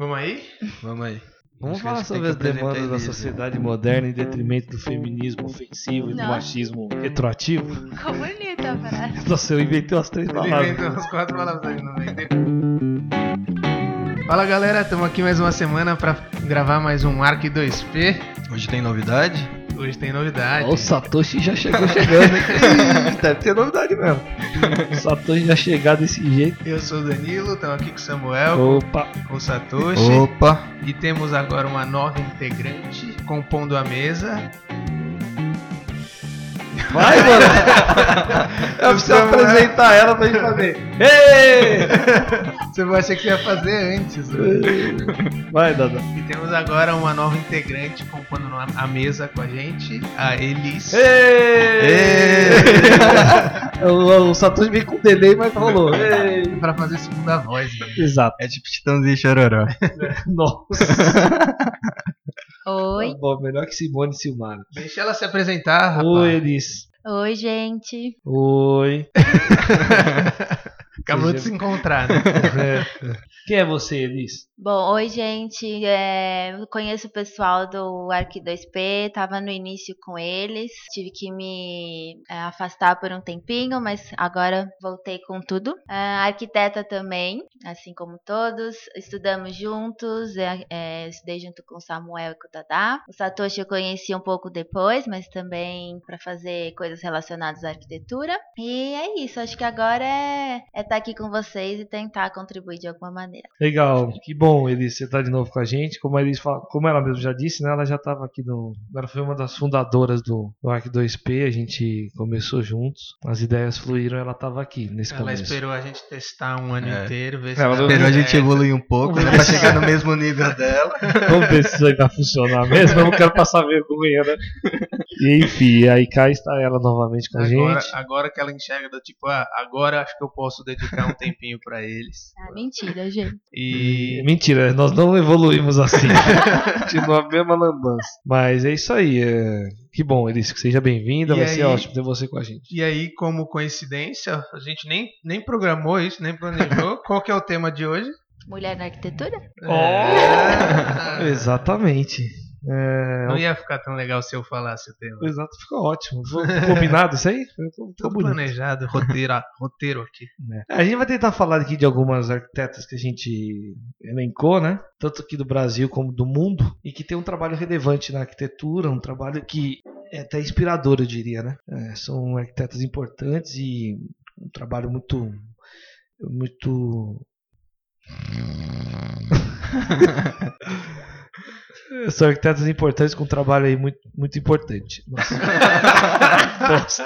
Vamos aí? Vamos aí. Vamos falar sobre as demandas da Elisa. sociedade moderna em detrimento do feminismo ofensivo e do Não. machismo retroativo. Ficou bonita a frase. Nossa, eu inventei umas três Ele palavras. inventou umas quatro palavras aí no meio. Fala galera, estamos aqui mais uma semana para gravar mais um Arc 2P. Hoje tem novidade? Hoje tem novidade. Ó, o Satoshi já chegou chegando, hein? Deve ter novidade mesmo. O Satoshi já chegar desse jeito. Eu sou o Danilo, estamos aqui com o Samuel, Opa, com o Satoshi. Opa! E temos agora uma nova integrante compondo a mesa. Vai, mano. Eu preciso Samuel. apresentar ela pra gente fazer. Ei! Você vai achar que você ia fazer antes. né? Vai, Dada. E temos agora uma nova integrante compondo a mesa com a gente, a Elis. Ei! o, o Satoshi veio com delay, mas rolou. Ei! Pra fazer segunda voz. Né? Exato. É tipo Titãozinho e Chororó. Nossa. Oi. Tá bom, melhor que Simone e Silmara. Deixa ela se apresentar, rapaz. Oi, Elis. Oi, gente. Oi. Acabou de se encontrar, né? Quem é você, Elis? Bom, oi, gente. É, conheço o pessoal do Arc 2P, tava no início com eles. Tive que me é, afastar por um tempinho, mas agora voltei com tudo. É, arquiteta também, assim como todos. Estudamos juntos, é, é, estudei junto com o Samuel e com o Dadá. O Satoshi eu conheci um pouco depois, mas também para fazer coisas relacionadas à arquitetura. E é isso, acho que agora é estar aqui com vocês e tentar contribuir de alguma maneira. Legal, que bom, Elis, você tá de novo com a gente. Como, a Elis fala- como ela mesmo já disse, né, ela já estava aqui no. Ela foi uma das fundadoras do, do Arc 2P, a gente começou juntos, as ideias fluíram, ela estava aqui nesse Ela começo. esperou a gente testar um ano É. inteiro, ver se Ela Esperou a gente evoluir um pouco, né? Pra chegar no mesmo nível dela. Vamos ver se isso aí vai funcionar mesmo. Eu não quero passar vergonha, né? E enfim, aí cá está ela novamente com a Agora, gente. agora que ela enxerga do tipo, ah, agora acho que eu posso dedicar um tempinho pra eles. Ah, mentira, gente. E Mentira, nós não evoluímos assim. Continua a mesma lambança. Mas é isso aí. é, Que bom, Elis, que seja bem-vinda. Vai ser aí- ótimo ter você com a gente. E aí, como coincidência, a gente nem, nem programou isso, nem planejou. Qual que é o tema de hoje? Mulher na arquitetura? É. Exatamente. É, Não ia ficar tão legal se eu falasse o tema. Exato, ficou ótimo. Combinado isso aí? Ficou, planejado, roteiro, roteiro aqui. né? A gente vai tentar falar aqui de algumas arquitetas que a gente elencou, né? Tanto aqui do Brasil como do mundo, e que tem um trabalho relevante na arquitetura, um trabalho que é até inspirador, eu diria, né? É, são arquitetas importantes e um trabalho muito. muito. São arquitetas importantes com um trabalho aí muito, muito importante. Nossa.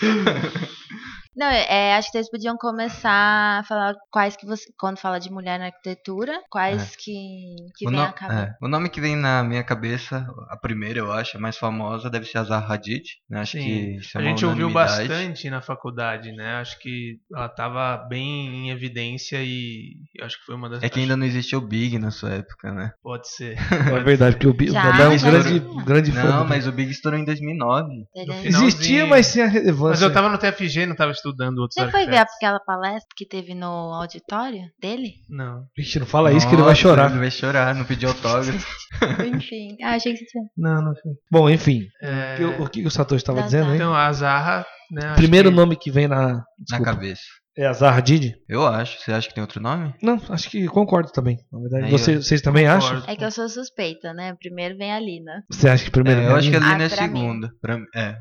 Não, é, acho que vocês podiam começar a falar quais que você. Quando fala de mulher na arquitetura, quais que, que O, vem no- a cabeça. é, o nome que vem na minha cabeça, a primeira eu acho, a mais famosa, deve ser a Zaha Hadid. Né? Acho Sim. que isso é A gente ouviu bastante na faculdade, né? Acho que ela tava bem em evidência e eu acho que foi uma das. É que ainda não existia o Big na sua época, né? Pode ser. É verdade, porque o Bi- o Já, é um grande, grande fã. Não, mas o Big estourou em 2009. Entendeu? final- Existia, mas sem a relevância. Mas eu tava no TFG, não tava estudando outros Você foi ver aquela palestra que teve no auditório dele? Não. Vixe, não fala isso que ele vai Nossa, chorar. Ele vai chorar, não pediu autógrafo. Enfim. Ah, achei que você tinha. Não, não foi. Bom, enfim. É, o que- O que o Satoshi estava dizendo, hein? Então, a Zaha, né? Primeiro que- nome que vem na. na Desculpa. cabeça. É a Zaha Hadid? Eu acho. Você acha que tem outro nome? Não, acho que concordo também. Na verdade, Aí Você- eu vocês também Concordo. acham? É que eu sou suspeita, né? Primeiro vem a Lina. Você acha que primeiro É, vem eu acho que a Lina? É Ah, pra mim. segunda. Pra, é,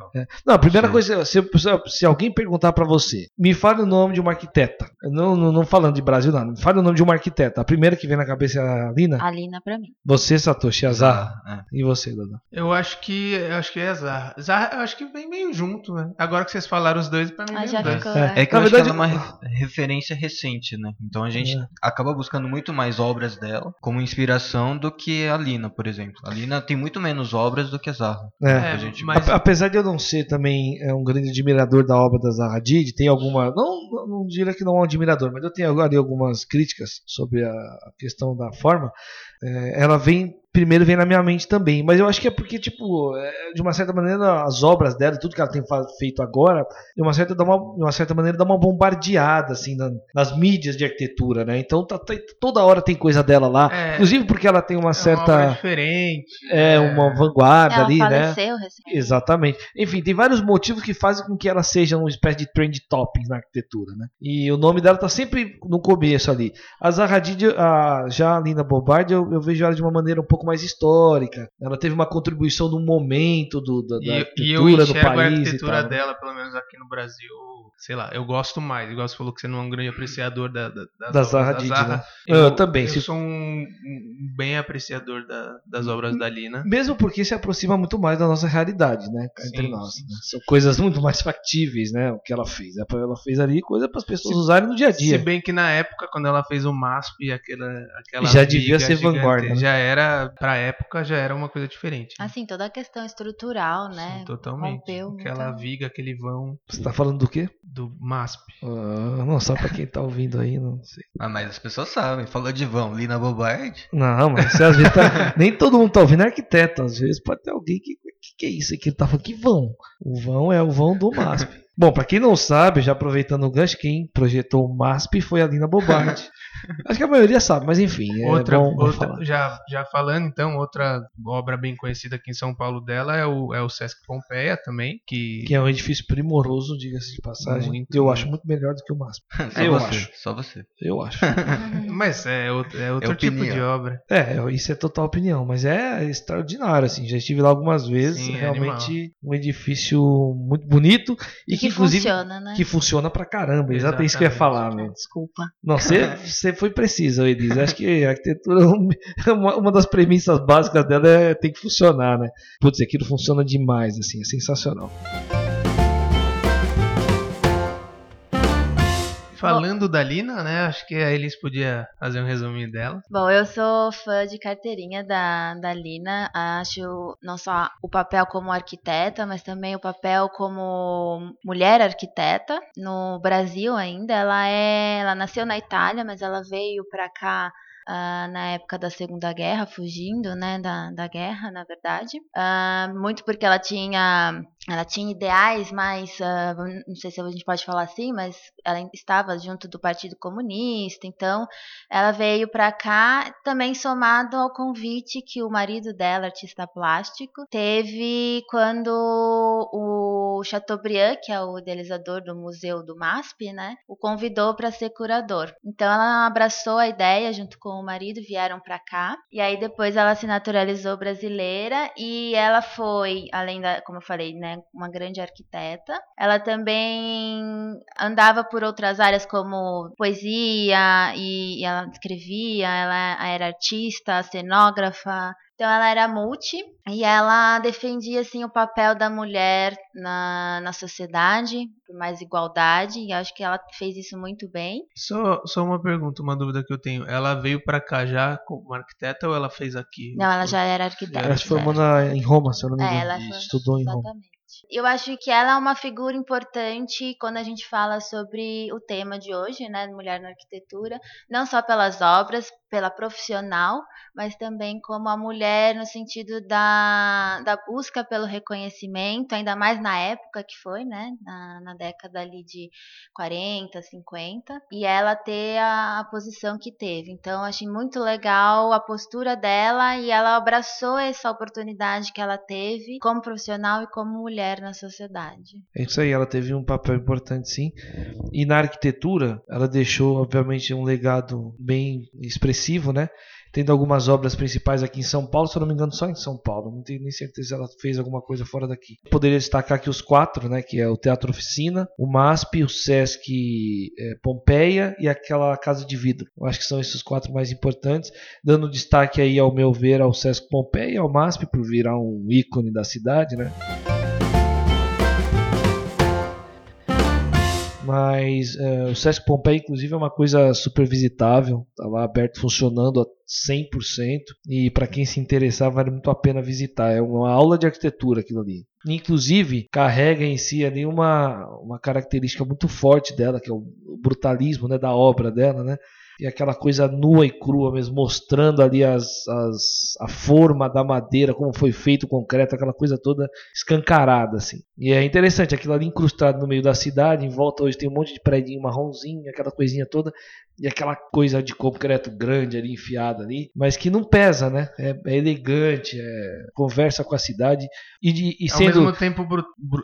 Não, a primeira coisa, se, se alguém perguntar pra você, me fale o nome de uma arquiteta. Não, não, não falando de Brasil, não. Me fale o nome de uma arquiteta. A primeira que vem na cabeça é a Lina? A Lina pra mim. Você, Satoshi, a Zaha. é. E você, Dada? Eu acho que eu acho que é a Zaha. Zaha, eu acho que vem meio junto, né? Agora que vocês falaram os dois, pra mim Ah, vem já dois. ficou. É. É que Na eu acho verdade- que ela é uma referência recente, né? Então a gente É. acaba buscando muito mais obras dela como inspiração do que a Lina, por exemplo. A Lina tem muito menos obras do que a Zaha. É. É, a gente- mas Apesar de eu não ser também é, um grande admirador da obra da Zaha Hadid, tem alguma. Não, não, não diria que não é um admirador, mas eu tenho agora algumas críticas sobre a questão da forma. É, ela vem primeiro vem na minha mente também. Mas eu acho que é porque, tipo, é, de uma certa maneira, as obras dela, tudo que ela tem feito agora, de uma certa, dá uma, de uma certa maneira, dá uma bombardeada, assim, na, nas mídias de arquitetura, né? Então tá, tá, toda hora tem coisa dela lá. É, Inclusive porque ela tem uma é uma certa. obra diferente. É, uma vanguarda Ela ali, né? faleceu recentemente. Exatamente. Enfim, tem vários motivos que fazem com que ela seja uma espécie de trend topic na arquitetura, né? E o nome dela tá sempre no começo ali. A Zaha Hadid, a, já a Lina Bobardi, eu, eu vejo ela de uma maneira um pouco mais histórica. Ela teve uma contribuição no momento do, da, E, e eu arquitetura do enxergo a país e arquitetura tal. né? dela, pelo menos aqui no Brasil, sei lá, eu gosto mais. Igual você falou que você não é um grande apreciador da, da, das Da Zaha da Hadid, né? Eu, Eu também, Eu se- sou um, um bem apreciador da- das obras da Lina. Mesmo porque se aproxima muito mais da nossa realidade, né? Cá Entre Sim, nós. sim. né? São coisas muito mais factíveis, né? O que ela fez. Ela fez ali coisa para as pessoas Se- usarem no dia a Se dia. bem que na época, quando ela fez o MASP, aquela, aquela Já devia ser vanguarda, né? Já era, pra época, já era uma coisa diferente. né? Assim, toda a questão estrutural, né? Sim, totalmente. rompeu Aquela viga, aquele vão Você tá falando do quê? do MASP. Ah, não, só pra quem tá ouvindo aí, não sei. Ah, mas as pessoas sabem. Falou de vão, Lina Bobardi. Não, mas você às vezes tá, nem todo mundo tá ouvindo é arquiteto. Às vezes pode ter alguém que. Que, que é isso aqui? Ele tá falando que vão. O vão é o vão do MASP. Bom, pra quem não sabe, já aproveitando o gancho, quem projetou o MASP foi a Lina Bobardi. Acho que a maioria sabe, mas enfim. É outra, bom, bom outra já, já falando então, outra obra bem conhecida aqui em São Paulo dela é o, é o Sesc Pompeia também, que, Que é um edifício primoroso, diga-se de passagem. Muito, eu muito. acho muito melhor do que o MASP. Só Eu você. acho. Só você. Eu acho. mas é outro, é outro tipo opinião. de obra. É, isso é total opinião, mas é extraordinário, assim. Já estive lá algumas vezes, Sim, é realmente um edifício muito bonito e que, que inclusive funciona, né? que funciona pra caramba. Exato, é isso que eu ia Exatamente. falar, né? Desculpa. Não, você, você foi preciso, Elise. Acho que a arquitetura, uma, uma das premissas básicas dela é tem que funcionar, né? Putz, aquilo funciona demais, assim, é sensacional. Falando da Lina, né? Acho que a Elis podia fazer um resuminho dela. Bom, eu sou fã de carteirinha da, da Lina. Acho não só o papel como arquiteta, mas também o papel como mulher arquiteta. No Brasil ainda, ela é, ela nasceu na Itália, mas ela veio para cá ah, na época da Segunda Guerra, fugindo, né, da, da guerra, na verdade. Ah, muito porque ela tinha, ela tinha ideais mais, ah, não sei se a gente pode falar assim, mas ela estava junto do Partido Comunista, então ela veio para cá também somado ao convite que o marido dela, artista plástico, teve quando o Chateaubriand, que é o idealizador do Museu do MASP, né, o convidou para ser curador. Então ela abraçou a ideia junto com o marido, vieram para cá. E aí depois ela se naturalizou brasileira e ela foi, além da, como eu falei, né, uma grande arquiteta. Ela também andava por outras áreas como poesia e, e ela escrevia, ela era artista, cenógrafa. Então ela era multi e ela defendia assim o papel da mulher na, na sociedade, por mais igualdade, e acho que ela fez isso muito bem. Só, só uma pergunta, uma dúvida que eu tenho. Ela veio pra cá já como arquiteta ou ela fez aqui? Não, ela já era arquiteta. Ela se formou na, em Roma, se eu não me É, engano. ela foi- Estudou em Roma. Eu acho que ela é uma figura importante quando a gente fala sobre o tema de hoje, né, mulher na arquitetura, não só pelas obras, pela profissional, mas também como a mulher no sentido da, da busca pelo reconhecimento, ainda mais na época que foi, né, na, na década ali de 40, 50, e ela ter a, a posição que teve. Então, achei muito legal a postura dela e ela abraçou essa oportunidade que ela teve como profissional e como mulher na sociedade. É isso aí, ela teve um papel importante sim. E na arquitetura, ela deixou, obviamente, um legado bem expressivo, né? Tendo algumas obras principais aqui em São Paulo, se eu não me engano, só em São Paulo. Não tenho nem certeza se ela fez alguma coisa fora daqui. Poderia destacar aqui os quatro, né? Que é o Teatro Oficina, o MASP, o Sesc eh, Pompeia e aquela Casa de Vidro. Eu acho que são esses quatro mais importantes. Dando destaque aí, ao meu ver, ao Sesc Pompeia e ao MASP, por virar um ícone da cidade, né? Mas eh, o Sesc Pompeia, inclusive, é uma coisa super visitável. Está lá aberto, funcionando a 100%. E para quem se interessar, vale muito a pena visitar. É uma aula de arquitetura aquilo ali. Inclusive, carrega em si ali uma, uma característica muito forte dela, que é o brutalismo né, da obra dela, né? E aquela coisa nua e crua mesmo, mostrando ali as, as, a forma da madeira, como foi feito o concreto, aquela coisa toda escancarada, assim. E é interessante, aquilo ali incrustado no meio da cidade, em volta hoje tem um monte de prédio marronzinho, aquela coisinha toda, e aquela coisa de concreto grande ali, enfiada ali, mas que não pesa, né? É, é elegante, é, conversa com a cidade, e, de, e Ao sendo... mesmo tempo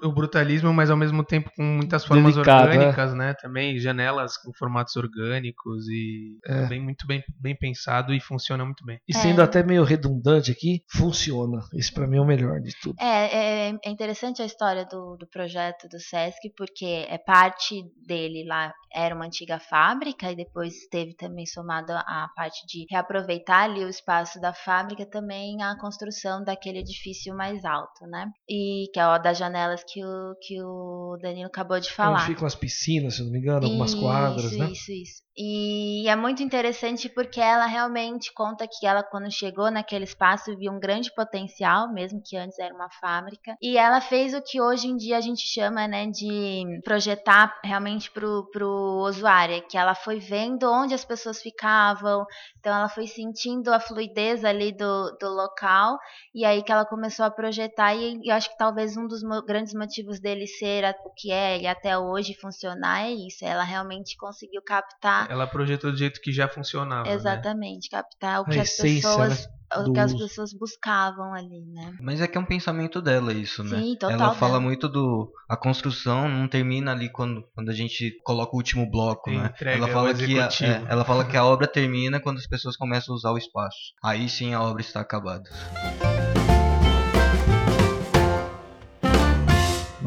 o brutalismo, mas ao mesmo tempo com muitas formas Delicado, orgânicas, né? Também janelas com formatos orgânicos e É. bem, muito bem, bem pensado e funciona muito bem. E sendo É. até meio redundante aqui, funciona. Esse pra mim é o melhor de tudo. É, é, é interessante a história do, do projeto do Sesc, porque é parte dele lá era uma antiga fábrica e depois teve também somado a parte de reaproveitar ali o espaço da fábrica também a construção daquele edifício mais alto, né? E que é o das janelas que o, que o Danilo acabou de falar. Onde ficam as piscinas, se não me engano, algumas Isso, quadras, né? Isso, isso. E é muito interessante porque ela realmente conta que ela, quando chegou naquele espaço, viu um grande potencial, mesmo que antes era uma fábrica. E ela fez o que hoje em dia a gente chama né, de projetar realmente pro, pro usuário, que ela foi vendo onde as pessoas ficavam, então ela foi sentindo a fluidez ali do, do local, e aí que ela começou a projetar, e eu acho que talvez um dos grandes motivos dele ser o que é e até hoje funcionar é isso, ela realmente conseguiu captar Ela projetou do jeito que já funcionava. né? exatamente, captar o A que as essência, pessoas o que as pessoas buscavam ali, né? Mas é que é um pensamento dela isso, né? Sim, total Ela fala dela. muito do a construção não termina ali quando, quando a gente coloca o último bloco, né? Entrega Ela fala que a, é, ela fala que a obra termina quando as pessoas começam a usar o espaço. Aí sim a obra está acabada.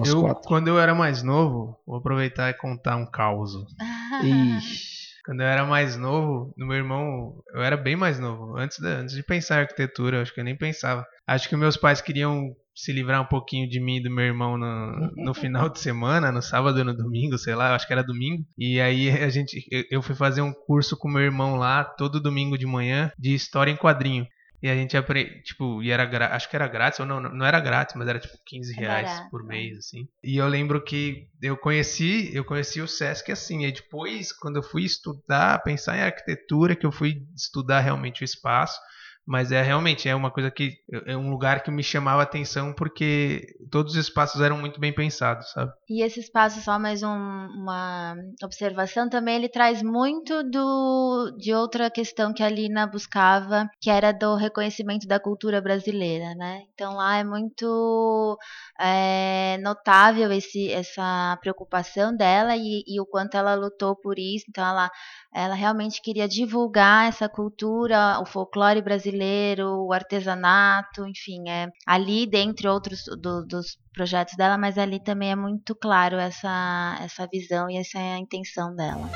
Eu, quando eu era mais novo, vou aproveitar e contar um caos. Ixi. Quando eu era mais novo, no meu irmão, eu era bem mais novo. Antes, da- antes de pensar em arquitetura, acho que eu nem pensava. Acho que meus pais queriam se livrar um pouquinho de mim e do meu irmão no, no final de semana, no sábado ou no domingo, sei lá, acho que era domingo. E aí a gente, eu, eu fui fazer um curso com meu irmão lá, todo domingo de manhã, de história em quadrinho. E a gente aprende, tipo, e era gra- acho que era grátis, ou não, não era grátis, mas era tipo 15 É reais por é. mês, assim. E eu lembro que eu conheci, eu conheci o Sesc assim, e depois, quando eu fui estudar, pensar em arquitetura, que eu fui estudar realmente o espaço, mas é realmente é uma coisa que é um lugar que me chamava a atenção porque todos os espaços eram muito bem pensados, sabe? E esse espaço, só mais um- uma observação, também ele traz muito do, de outra questão que a Lina buscava, que era do reconhecimento da cultura brasileira, né? Então lá é muito é, notável esse, essa preocupação dela e, e o quanto ela lutou por isso. Então ela, ela realmente queria divulgar essa cultura, o folclore brasileiro, o artesanato, enfim, é ali dentre outros do- dos projetos dela, mas ali também é muito claro essa, essa visão e essa intenção dela.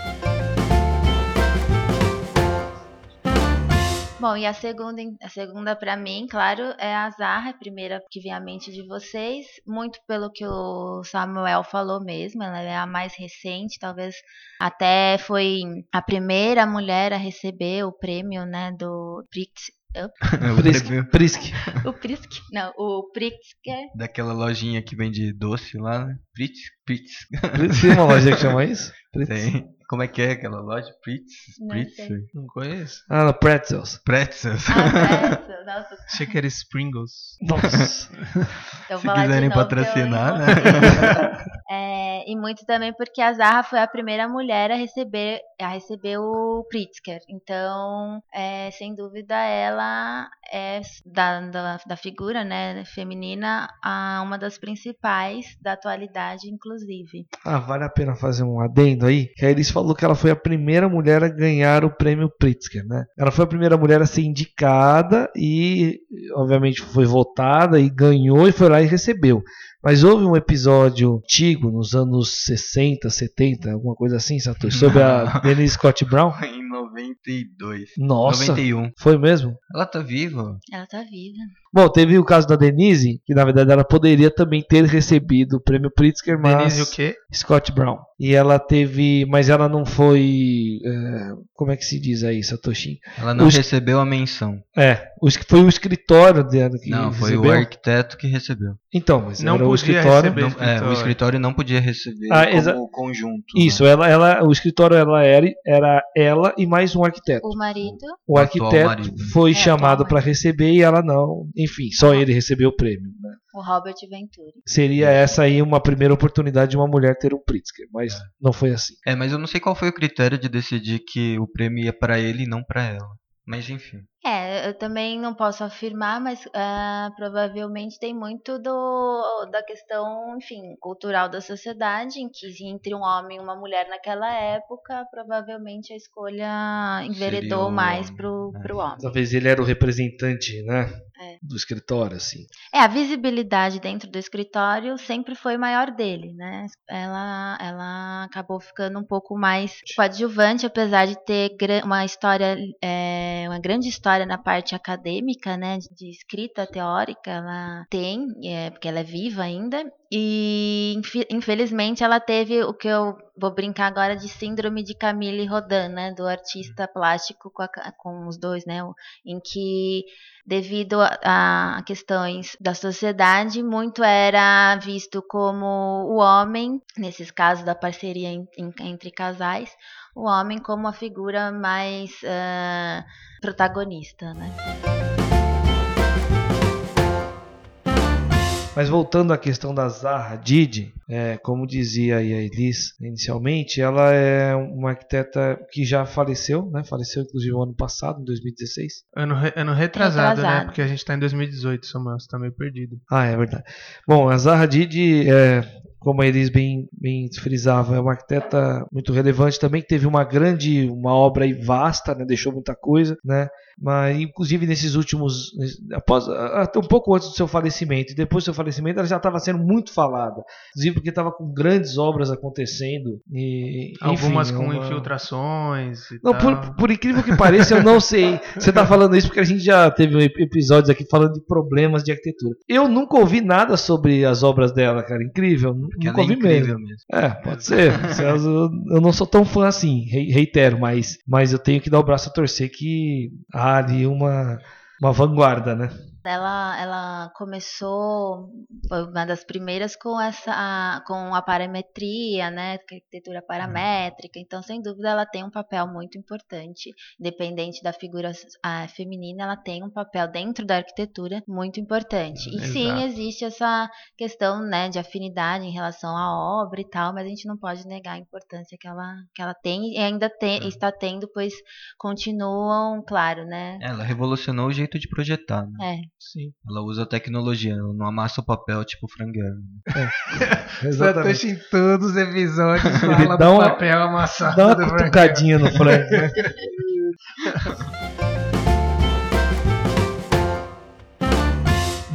Bom, e a segunda, a segunda para mim, claro, é a Zarra, a primeira que vem à mente de vocês, muito pelo que o Samuel falou mesmo, ela é a mais recente, talvez até foi a primeira mulher a receber o prêmio, né, do Prix, O Prisk. Prisk. o Prisk, não, o Pritzker, daquela lojinha que vende doce lá, né? Pritz, Pritz. Prisk tem uma loja que chama isso? Prisk. Tem. Como é que é aquela loja? Pritz? Não Pritz? sei. Não conheço. Ah, no Pretzels. Pretzels. Ah, nossa, Achei que era Springles. Nossa. eu Se quiserem patrocinar, né? É, e muito também porque a Zarra foi a primeira mulher a receber, a receber o Pritzker. Então, é, sem dúvida, ela é da, da, da figura né, feminina a uma das principais da atualidade, inclusive. Ah, vale a pena fazer um adendo aí. Que a Elis falou que ela foi a primeira mulher a ganhar o prêmio Pritzker, né? Ela foi a primeira mulher a ser indicada e, obviamente, foi votada e ganhou e foi lá e recebeu. Mas houve um episódio antigo, nos anos 60, 70, alguma coisa assim, Satoshi, sobre a Denise Scott Brown. em 92. Nossa, 91. foi mesmo? Ela tá viva? Ela tá viva. Bom, teve o caso da Denise, que na verdade ela poderia também ter recebido o prêmio Pritzker, mas Denise o quê? Scott Brown. E ela teve, mas ela não foi, é, como é que se diz aí, Satoshi? Ela não Os- recebeu a menção. É, o es- foi o escritório dela que Não, foi recebeu. o arquiteto que recebeu. Então, mas Não era o podia escritório. receber. Não- é, escritório. o escritório não podia receber Ah, como exa- conjunto. Isso, né? ela, ela, o escritório ela era, era ela e mais um arquiteto. O marido. O O arquiteto marido. foi É, chamado para receber e ela não. Enfim, só ele recebeu o prêmio. né? O Robert Venturi. Seria essa aí uma primeira oportunidade de uma mulher ter um Pritzker, mas não foi assim. É, mas eu não sei qual foi o critério de decidir que o prêmio ia pra ele e não pra ela. Mas enfim. É, eu também não posso afirmar, mas ah, provavelmente tem muito do, da questão, enfim, cultural da sociedade, em que entre um homem e uma mulher naquela época, provavelmente a escolha enveredou o mais pro, né? pro homem. Talvez ele era o representante, né? É. Do escritório, assim. É, a visibilidade dentro do escritório sempre foi maior dele, né? Ela, ela acabou ficando um pouco mais coadjuvante, apesar de ter uma história, é, uma grande história na parte acadêmica, né? De, escrita teórica, ela tem, é, porque ela é viva ainda. E infelizmente ela teve o que eu vou brincar agora de síndrome de Camille Rodin, né? Do artista plástico com, a com os dois, né? Em que devido a, a questões da sociedade, muito era visto como o homem, nesses casos da parceria em- em- entre casais, o homem como a figura mais ah, protagonista, né? Mas voltando à questão da Zaha Hadid, é, como dizia aí a Elis inicialmente, ela é uma arquiteta que já faleceu, né? Faleceu inclusive no ano passado, em 2016. Ano, re- ano retrasado, né? Retrasado. Porque a gente tá em 2018, Samuel. Você tá meio perdido. Ah, é verdade. Bom, a Zaha Hadid, é, como a Elis bem, bem frisava, é uma arquiteta muito relevante também, que teve uma grande, uma obra vasta, né? Deixou muita coisa, né? Mas, inclusive, nesses últimos. Após, até um pouco antes do seu falecimento, e depois do seu falecimento, ela já estava sendo muito falada. Inclusive, porque estava com grandes obras acontecendo. E, enfim, Algumas com uma- infiltrações e Não, tal. por, por incrível que pareça, eu não sei. Você tá falando isso porque a gente já teve ep- episódios aqui falando de problemas de arquitetura. Eu nunca ouvi nada sobre as obras dela, cara. Incrível. Porque Nunca ela é ouvi mesmo. mesmo. É, pode ser. Eu não sou tão fã assim, rei- reitero, mas, mas eu tenho que dar o braço a torcer que há ali uma, uma vanguarda, né? Ela, ela começou, foi uma das primeiras com essa, com a parametria, né, é a arquitetura paramétrica. Então, sem dúvida, ela tem um papel muito importante, independente da figura ah, feminina, ela tem um papel dentro da arquitetura muito importante. E sim, Exato. existe essa questão, né, de afinidade em relação à obra e tal, mas a gente não pode negar a importância que ela, que ela tem e ainda tem, está tendo, pois continuam, claro, né. Ela revolucionou o jeito de projetar, né? É, Sim. Ela usa tecnologia, ela não amassa o papel tipo frangueiro. Exatamente. Satoshi em todos os episódios fala dá do uma- papel amassado. Dá uma cutucadinha no Frank,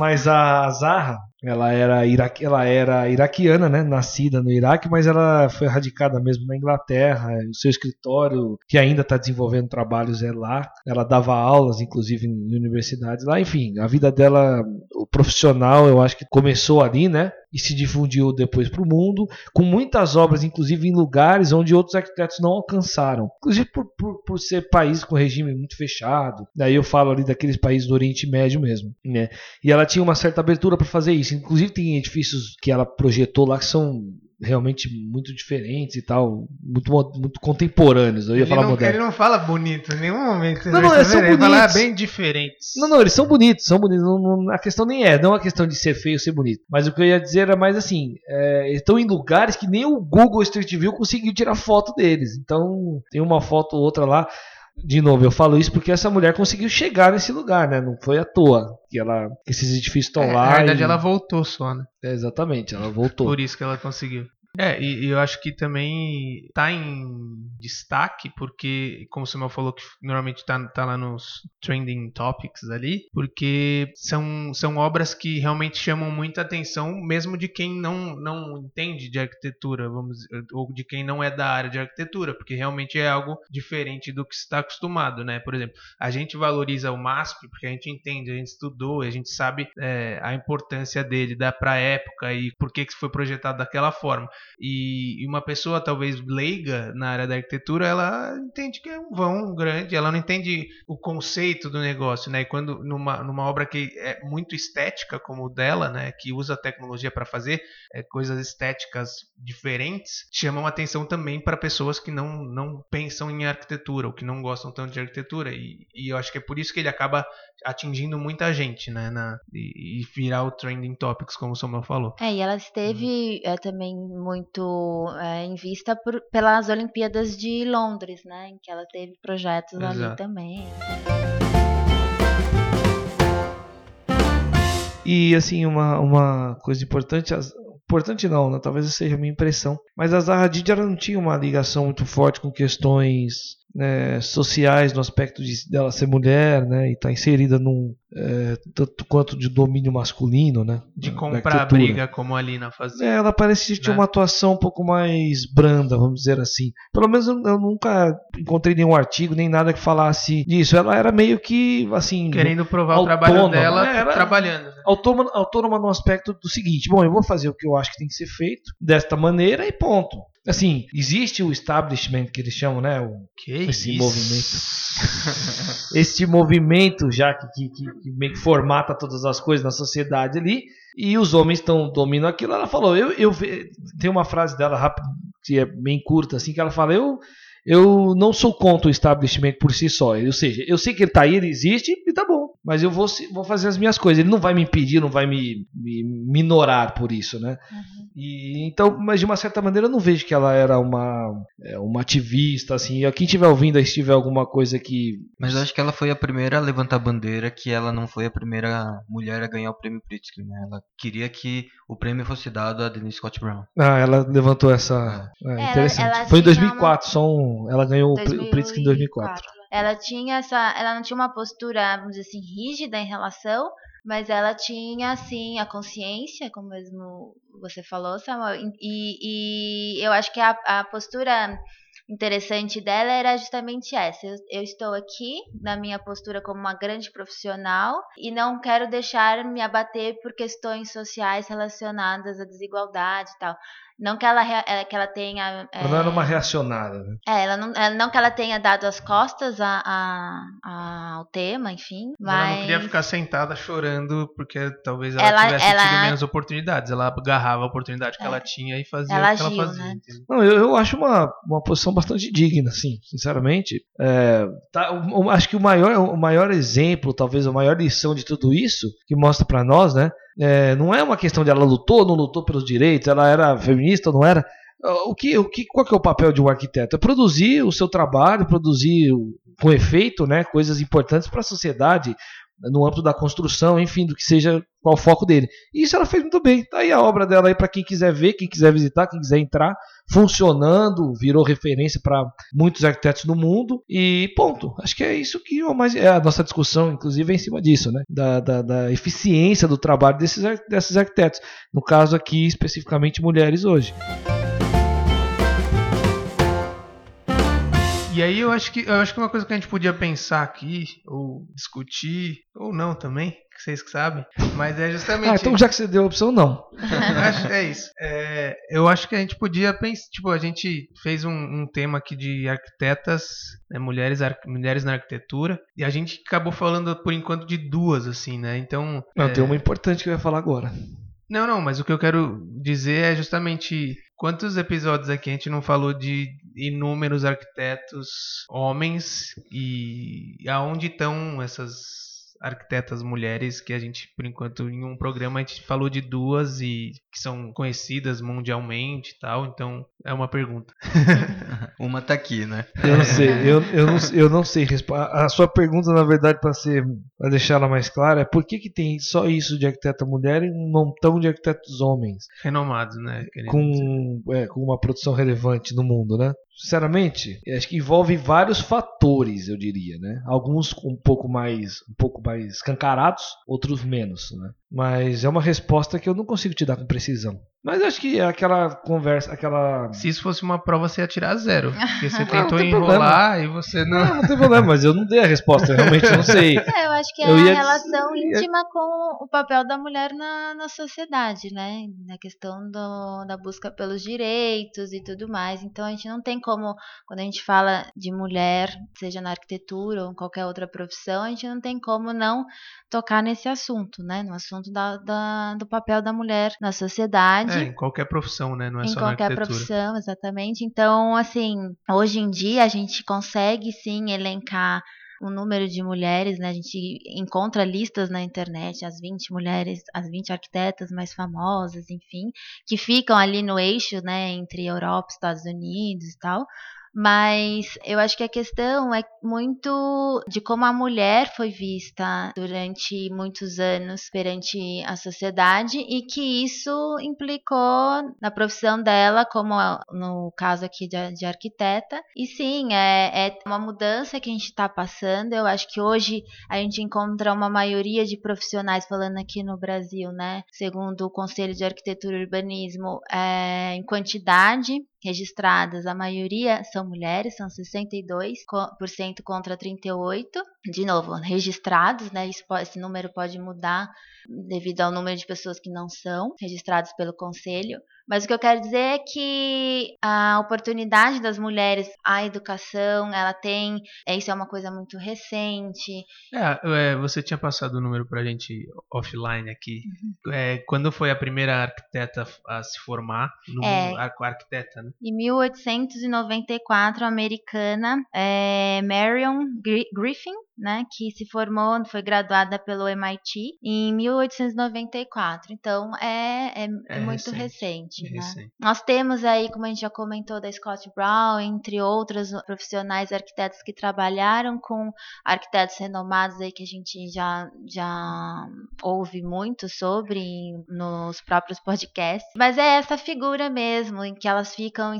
Mas a Zaha, ela era, iraque, ela era iraquiana, né? Nascida no Iraque, mas ela foi radicada mesmo na Inglaterra. O seu escritório, que ainda está desenvolvendo trabalhos, é lá. Ela dava aulas, inclusive, em universidades lá. Enfim, a vida dela, o profissional, eu acho que começou ali, né? E se difundiu depois para o mundo, com muitas obras, inclusive em lugares onde outros arquitetos não alcançaram. Inclusive por, por, por ser país com regime muito fechado. Daí eu falo ali daqueles países do Oriente Médio mesmo, né? E ela tinha uma certa abertura para fazer isso. Inclusive tem edifícios que ela projetou lá que são realmente muito diferentes e tal, muito, muito contemporâneos. Eu ia Ele falar não, moderno. ele não fala bonito em nenhum momento. Não, não, eles são ele fala bonitos. bem diferentes. Não, não, eles são bonitos, são bonitos. Não, não- a questão nem é, não é a questão de ser feio ou ser bonito. Mas o que eu ia dizer era mais assim: é, eles estão em lugares que nem o Google Street View conseguiu tirar foto deles. Então, tem uma foto ou outra lá. De novo, eu falo isso porque essa mulher conseguiu chegar nesse lugar, né? Não foi à toa que ela, que esses edifícios estão É, lá. na verdade, e- ela voltou só, né? É, exatamente, ela voltou. Por isso que ela conseguiu. É, e, eu acho que também tá em destaque, porque, como o Samuel falou, que normalmente tá, tá lá nos trending topics ali, porque são, são obras que realmente chamam muita atenção, mesmo de quem não, não entende de arquitetura, vamos ou de quem não é da área de arquitetura, porque realmente é algo diferente do que está acostumado, né? Por exemplo, a gente valoriza o MASP porque a gente entende, a gente estudou, a gente sabe é, a importância dele, da pra época e por que que foi projetado daquela forma. E, uma pessoa talvez leiga na área da arquitetura, ela entende que é um vão grande, ela não entende o conceito do negócio, né? E quando numa, numa obra que é muito estética como o dela, né, que usa tecnologia para fazer é, coisas estéticas diferentes, chamam atenção também para pessoas que não, não pensam em arquitetura ou que não gostam tanto de arquitetura. E, e eu acho que é por isso que ele acaba atingindo muita gente, né? Na, e, e virar o trending topics, como o Samuel falou. É, e ela esteve é, também muito é, em vista por, pelas Olimpíadas de Londres, né? Em que ela teve projetos ali Exato. também. E assim, uma, uma coisa importante, as- importante não, né? talvez seja a minha impressão, mas a Zaha Hadid ela não tinha uma ligação muito forte com questões né, sociais no aspecto de dela ser mulher, né, e estar inserida num é, tanto quanto de domínio masculino, né, De comprar arquitetura. briga como a Lina fazia. É, ela parece que tinha Né? uma atuação um pouco mais branda, vamos dizer assim. Pelo menos eu, eu nunca encontrei nenhum artigo nem nada que falasse disso. Ela era meio que assim Querendo provar o trabalho Autônoma. dela É, trabalhando. né? autônoma, autônoma no aspecto do seguinte: bom, eu vou fazer o que eu acho que tem que ser feito desta maneira e ponto. Assim, existe o establishment que eles chamam, né? O, Que Esse isso? movimento. este movimento já que, que, que, que meio que formata todas as coisas na sociedade ali, e os homens estão dominando aquilo. Ela falou, eu, eu tem uma frase dela rápida, que é bem curta, assim, que ela fala, eu, eu não sou contra o establishment por si só. Ou seja, eu sei que ele tá aí, ele existe, e tá bom. Mas eu vou, vou fazer as minhas coisas. Ele não vai me impedir, não vai me, me minorar por isso, né? E, então, mas de uma certa maneira eu não vejo que ela era uma, é, uma ativista, assim. E Quem estiver ouvindo aí, se tiver alguma coisa que Mas eu acho que ela foi a primeira a levantar a bandeira que ela não foi a primeira mulher a ganhar o prêmio Pritzker, né? Ela queria que o prêmio fosse dado a Denise Scott Brown. Ah, ela levantou essa. É, Ela- interessante. ela Foi em tinha 2004, só um, ela ganhou o Pri- o Pritzker em 2004. Ela tinha essa, ela não tinha uma postura, vamos dizer assim, rígida em relação, mas ela tinha assim a consciência, como mesmo você falou, Samuel. E, e eu acho que a, a postura interessante dela era justamente essa. Eu, eu estou aqui na minha postura como uma grande profissional e não quero deixar me abater por questões sociais relacionadas à desigualdade e tal. Não que ela, eh, que ela tenha. Ela não era eh, uma reacionária, né? é, ela não, ela- não que ela tenha dado as costas a, a- a- ao tema, enfim, Ela mas não queria ficar sentada chorando porque talvez ela, Ela- tivesse ela- tido menos oportunidades. Ela agarrava a oportunidade que É. ela tinha e fazia Ela o que ela agiu, fazia. né? Não, eu, eu acho uma, uma posição bastante digna, assim, sinceramente. É, tá, o- acho que o maior, o maior exemplo, talvez a maior lição de tudo isso, que mostra pra nós, né? É, não é uma questão de ela lutou, não lutou pelos direitos, ela era feminista ou não era. O que, o que, qual que é o papel de um arquiteto? É produzir o seu trabalho, produzir com efeito, né, coisas importantes para a sociedade, no âmbito da construção, enfim, do que seja qual o foco dele. E isso ela fez muito bem. Tá aí a obra dela aí para quem quiser ver, quem quiser visitar, quem quiser entrar, funcionando, virou referência para muitos arquitetos no mundo e ponto. Acho que é isso que é, mais, é a nossa discussão, inclusive, é em cima disso, né? Da, da, da eficiência do trabalho desses, desses arquitetos. No caso aqui, especificamente mulheres hoje. E aí eu acho que eu acho que uma coisa que a gente podia pensar aqui, ou discutir, ou não também, que vocês que sabem, mas é justamente. Ah, então já que você deu a opção, não. acho, é isso. É, eu acho que a gente podia pensar. Tipo, a gente fez um, um tema aqui de arquitetas, né, mulheres, ar- mulheres na arquitetura, e a gente acabou falando por enquanto de duas, assim, né? Então. Não, é, tem uma importante que eu ia falar agora. Não, não, mas o que eu quero dizer é justamente quantos episódios aqui a gente não falou de inúmeros arquitetos homens e aonde estão essas arquitetas mulheres que a gente, por enquanto, em um programa a gente falou de duas e que são conhecidas mundialmente e tal, então é uma pergunta. Uma tá aqui, né? Eu não sei, eu, eu, não, eu não sei responder. A sua pergunta, na verdade, para ser para deixar ela mais clara, é por que, que tem só isso de arquiteta mulher e um montão de arquitetos homens Renomados, né? com, é, com uma produção relevante no mundo, né? Sinceramente, acho que envolve vários fatores, eu diria, né? Alguns um pouco mais, um pouco mais escancarados, outros menos, né? Mas é uma resposta que eu não consigo te dar com precisão. Mas acho que é aquela conversa, aquela. Se isso fosse uma prova, você ia tirar zero. Porque você Não, tentou não tem enrolar e você não. Não, não tem problema, mas eu não dei a resposta, eu realmente não sei. É, eu acho que é Eu a relação ia- íntima com o papel da mulher na, na sociedade, né? Na questão do, da busca pelos direitos e tudo mais. Então a gente não tem como, quando a gente fala de mulher, seja na arquitetura ou em qualquer outra profissão, a gente não tem como não tocar nesse assunto, né? No assunto da, da- do papel da mulher na sociedade É, em qualquer profissão, né? Não é em só na qualquer arquitetura. profissão, exatamente. Então, assim, hoje em dia a gente consegue sim elencar o número de mulheres, né? A gente encontra listas na internet, as 20 mulheres, as 20 arquitetas mais famosas, enfim, que ficam ali no eixo, né, entre Europa, Estados Unidos e tal. Mas eu acho que a questão é muito de como a mulher foi vista durante muitos anos perante a sociedade e que isso implicou na profissão dela, como no caso aqui de, de arquiteta. E sim, é, é uma mudança que a gente está passando. Eu acho que hoje a gente encontra uma maioria de profissionais falando aqui no Brasil, né? Segundo o Conselho de Arquitetura e Urbanismo, é, em quantidade registradas, a maioria são mulheres, são 62% contra 38%. De novo, registrados, né? Pode- esse número pode mudar devido ao número de pessoas que não são registradas pelo conselho. Mas o que eu quero dizer é que a oportunidade das mulheres à educação, ela tem, é, isso é uma coisa muito recente. É, é, você tinha passado o número pra gente offline aqui. Uhum. É, quando foi a primeira arquiteta a se formar? No É. ar- arquiteta, né? Em 1894, a americana é, Marion Gri- Griffin, né, que se formou, foi graduada pelo MIT em 1894. Então é, é, é É muito recente, recente. É né? recente. Nós temos aí, como a gente já comentou, da Scott Brown, entre outros profissionais arquitetos que trabalharam com arquitetos renomados aí que a gente já, já ouve muito sobre nos próprios podcasts. Mas é essa figura mesmo, em que elas ficam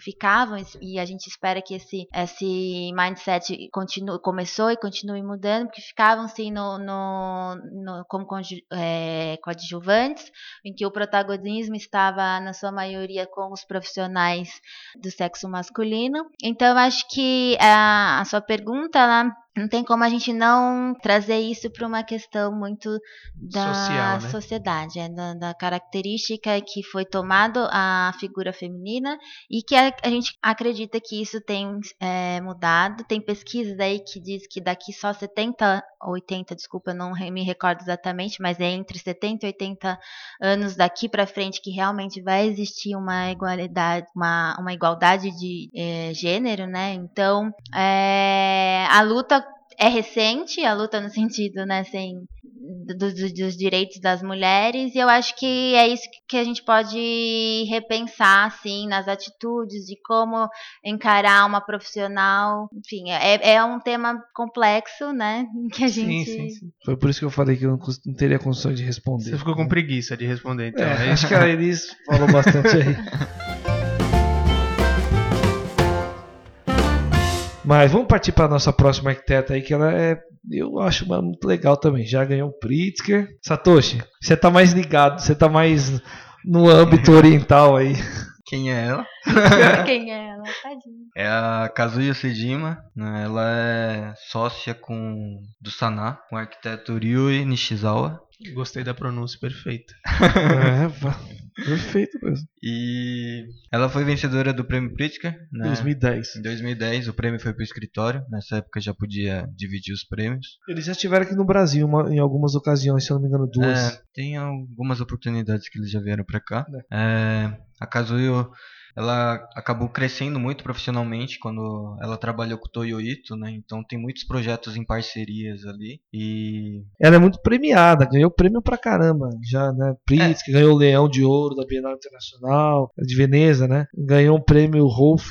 ficavam, e a gente espera que esse, esse mindset continue, começou e continue mudando, porque ficavam assim no, no, no- como é, coadjuvantes, em que o protagonismo estava, na sua maioria, com os profissionais do sexo masculino. Então, acho que a, a sua pergunta, ela não tem como a gente não trazer isso para uma questão muito da Social, né? sociedade, é, da, da característica que foi tomado a figura feminina e que a, a gente acredita que isso tem é, mudado. Tem pesquisas aí que diz que daqui só 70, 80, desculpa, não re- me recordo exatamente, mas é entre 70 e 80 anos daqui para frente que realmente vai existir uma igualdade, uma, uma igualdade de eh, gênero, né? Então, é, a luta é recente, a luta no sentido, né, sem do- do- dos direitos das mulheres, e eu acho que é isso que a gente pode repensar, assim, nas atitudes, de como encarar uma profissional, enfim, é, é um tema complexo, né, que a gente... Sim, sim, sim. Foi por isso que eu falei que eu não teria condições de responder. Você ficou com preguiça de responder, então. É, é acho que a Elis falou bastante aí. Mas vamos partir para nossa próxima arquiteta aí, que ela é, eu acho uma muito legal também. Já ganhou o Pritzker. Satoshi, você tá mais ligado, você tá mais no âmbito oriental aí. Quem é ela? Quem é ela? Tadinha. É a Kazuya Sejima, né? ela é sócia com do Saná, com o arquiteto Ryui Nishizawa. Gostei da pronúncia perfeita. É, perfeito mesmo. E ela foi vencedora do prêmio Pritzker, né? 2010. Em 2010 o prêmio foi pro escritório, nessa época já podia dividir os prêmios. Eles já estiveram aqui no Brasil uma- em algumas ocasiões, se eu não me engano, duas. É, tem algumas oportunidades que eles já vieram pra cá. É, a Kazuyo, ela acabou crescendo muito profissionalmente quando ela trabalhou com o Toyo Ito, né? Então tem muitos projetos em parcerias ali. E Ela é muito premiada, ganhou prêmio pra caramba. Já, né? Pritzker, ganhou o Leão de Ouro da Bienal Internacional, de Veneza, né? Ganhou um prêmio Rolf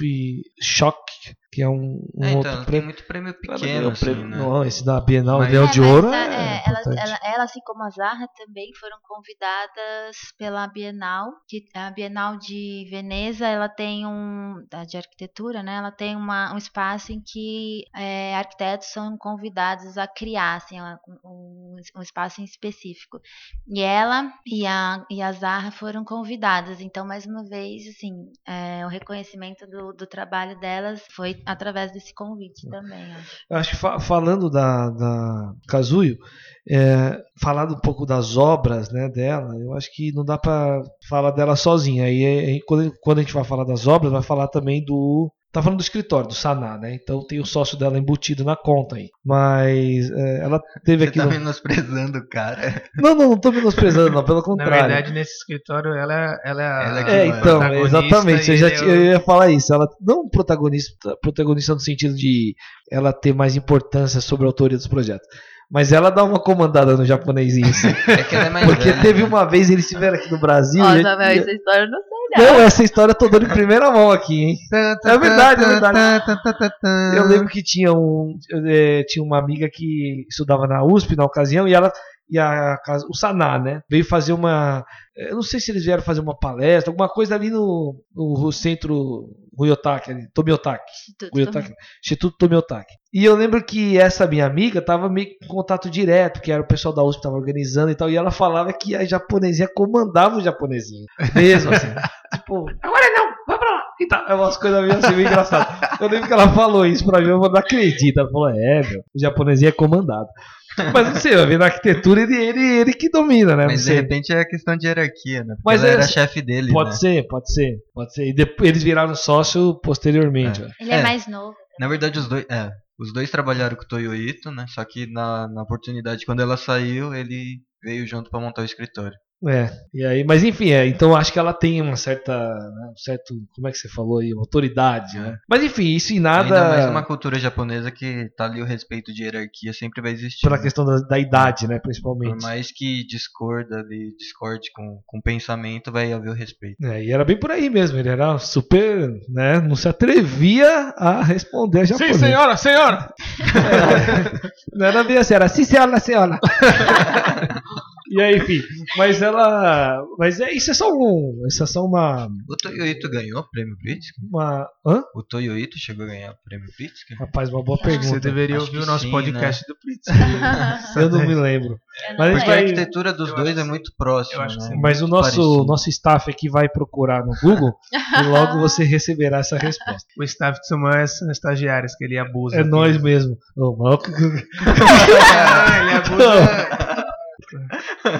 Schock, que é um, um é, então, outro prêmio. muito prêmio pequeno, assim, prêmio- né? Não, esse da Bienal Mas- É, de Ouro ela- é, é, ela Elas, ela, ela, assim como a Zarra, também foram convidadas pela Bienal, que a Bienal de Veneza, ela tem um, de arquitetura, né? Ela tem uma, um espaço em que é, arquitetos são convidados a criar, assim, um, um espaço em específico. E ela e a, e a Zarra foram convidadas. Então, mais uma vez, assim, é, o reconhecimento do, do trabalho delas foi através desse convite também. Eu acho que fa falando da, da Kazuyo, é, um pouco das obras né, dela, eu acho que não dá para falar dela sozinha. Aí, quando, quando a gente vai falar das obras, vai falar também do Tá falando do escritório, do Saná, né? Então tem o sócio dela embutido na conta aí. Mas é, ela teve Você aqui. Você tá no... menosprezando o cara. Não, não, não tô menosprezando, não, pelo contrário. Na verdade, nesse escritório ela, ela, ela é, é então, exatamente. Eu, já, eu... eu ia falar isso. Ela não protagonista, protagonista no sentido de ela ter mais importância sobre a autoria dos projetos. Mas ela dá uma comandada no japonesinho. Assim. É que ela é mais Porque velha. teve uma vez eles estiveram aqui no Brasil. Nossa, e... velho, essa história eu não sei, não. Não, essa história eu tô dando em primeira mão aqui, hein? É verdade, é verdade. Eu lembro que tinha, um, é, tinha uma amiga que estudava na USP na ocasião e ela e a, o Saná, né? Veio fazer uma. Eu não sei se eles vieram fazer uma palestra, alguma coisa ali no, no centro Ryotaki, ali, Tomiotaki. Instituto, Tomiotaki. E eu lembro que essa minha amiga tava meio em contato direto, que era o pessoal da USP que tava organizando e tal, e ela falava que a japonesinha comandava o japonesinho. Mesmo assim. tipo, agora não, vai pra lá. E tá, é umas coisas meio assim, meio engraçadas. Eu lembro que ela falou isso pra mim, eu não acredito. Ela falou, é, meu, o japonesinho é comandado. Mas não sei, na arquitetura ele, ele, ele que domina, né? Mas de repente é questão de hierarquia, né? Porque Mas ela é, era chefe dele. Pode né? ser, pode ser, pode ser. E depois eles viraram sócio posteriormente. É. Ele é, É. mais novo. Na verdade, os dois, é, os dois trabalharam com o Toyo Ito, né? Só que na, na oportunidade, quando ela saiu, ele veio junto para montar o escritório. É, e aí, mas enfim, é, então acho que ela tem uma certa, né, um certo, como é que você falou aí, uma autoridade, né? Mas enfim, isso em Ainda mais nada numa cultura japonesa que tá ali o respeito de hierarquia sempre vai existir. pela né? questão da, da idade, né, Por principalmente. mais que discorda ali, discorde com, com o pensamento, vai haver o respeito. É, e era bem por aí mesmo, ele era super, né, não se atrevia a responder a japonês. senhora, senhora! Não era bem assim, era sim, senhora, senhora. e aí, enfim, mas ela, mas é, isso é só um, isso é só uma, O Toyo Ito ganhou o prêmio Pritzker? uma, hã? O Toyo Ito chegou a ganhar o prêmio Pritzker? Rapaz, uma boa Você pergunta. deveria Acho ouvir o nosso sim, podcast do Pritz. Eu não me lembro. Não Mas Porque a arquitetura dos eu dois acho é muito próxima, né? Mas o nosso, parecido. nosso staff aqui vai procurar no Google e logo você receberá essa resposta. O staff de Samuel são estagiários que ele abusa. É nós mesmo. Ô, mal- Ah, ele abusa.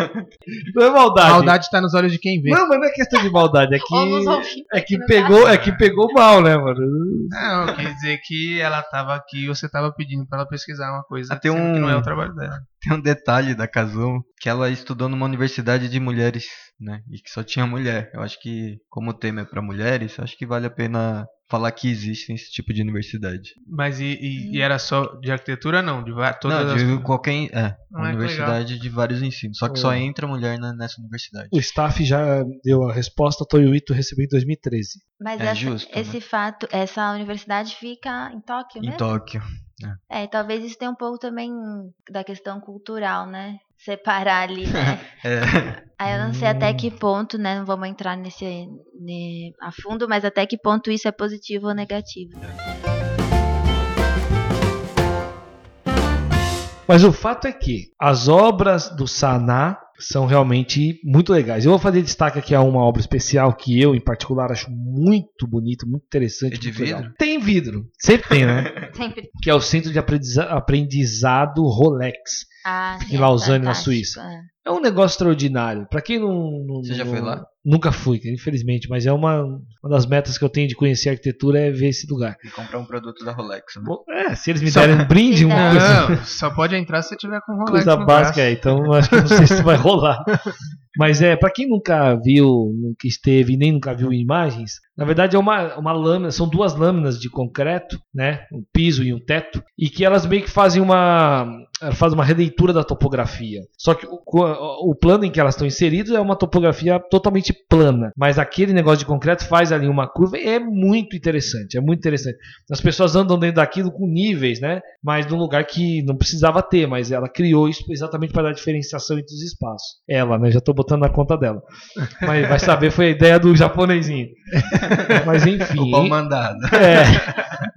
Não é maldade. maldade tá nos olhos de quem vê. Não, mas não é questão de maldade. É que, é que, pegou, é que pegou mal, né, mano? Não, quer dizer que ela tava aqui e você tava pedindo pra ela pesquisar uma coisa Ah, tem sendo que um- não é o trabalho dela. Tem um detalhe da Kazuo, que ela estudou numa universidade de mulheres, né? E que só tinha mulher. Eu acho que, como o tema é pra mulheres, acho que vale a pena falar que existe esse tipo de universidade. Mas e, e- e era só de arquitetura, não? De todas Não, as... de qualquer. É, Ah, universidade de vários ensinos. Só que só entra mulher na- nessa universidade. O staff já deu a resposta. Toyo Ito recebeu em 2013. Mas É essa- justo, né? esse fato, essa universidade fica em Tóquio Em mesmo? Tóquio. É, talvez isso tenha um pouco também da questão cultural, né? Separar ali, né? É, Aí eu não sei até que ponto, né? Não vamos entrar nesse ne- a fundo, mas até que ponto isso é positivo ou negativo. Mas o fato é que as obras do Saná são realmente muito legais. Eu vou fazer destaque aqui a uma obra especial que eu, em particular, acho muito bonito, muito interessante. É de muito legal. vidro? Tem vidro. Sempre tem, né? Sempre. que é o Centro de Aprendiza- Aprendizado Rolex. Ah, Em é Lausanne, na fantástico, Suíça. é. É um negócio extraordinário. Pra quem não, não- Você já não- foi lá? Nunca fui, infelizmente, mas é uma, uma das metas que eu tenho de conhecer a arquitetura é ver esse lugar. e comprar um produto da Rolex. Né? Bom, é, se eles me Só- derem um brinde, uma coisa, Não, só pode entrar se tiver com Rolex coisa no básica, braço. é, então acho que eu não sei se vai rolar. Mas é, para quem nunca viu, nunca esteve, nem nunca viu imagens, na verdade é uma, uma lâmina, são duas lâminas de concreto, né? Um piso e um teto, e que elas meio que fazem uma faz uma releitura da topografia. Só que o, o plano em que elas estão inseridas é uma topografia totalmente plana, mas aquele negócio de concreto faz ali uma curva e é muito interessante, é muito interessante. As pessoas andam dentro daquilo com níveis, né? Mas num lugar que não precisava ter, mas ela criou isso exatamente para dar diferenciação entre os espaços. Ela, né? Já estou botando na conta dela. Mas vai saber, foi a ideia do japonesinho. Mas enfim. O mandado. É,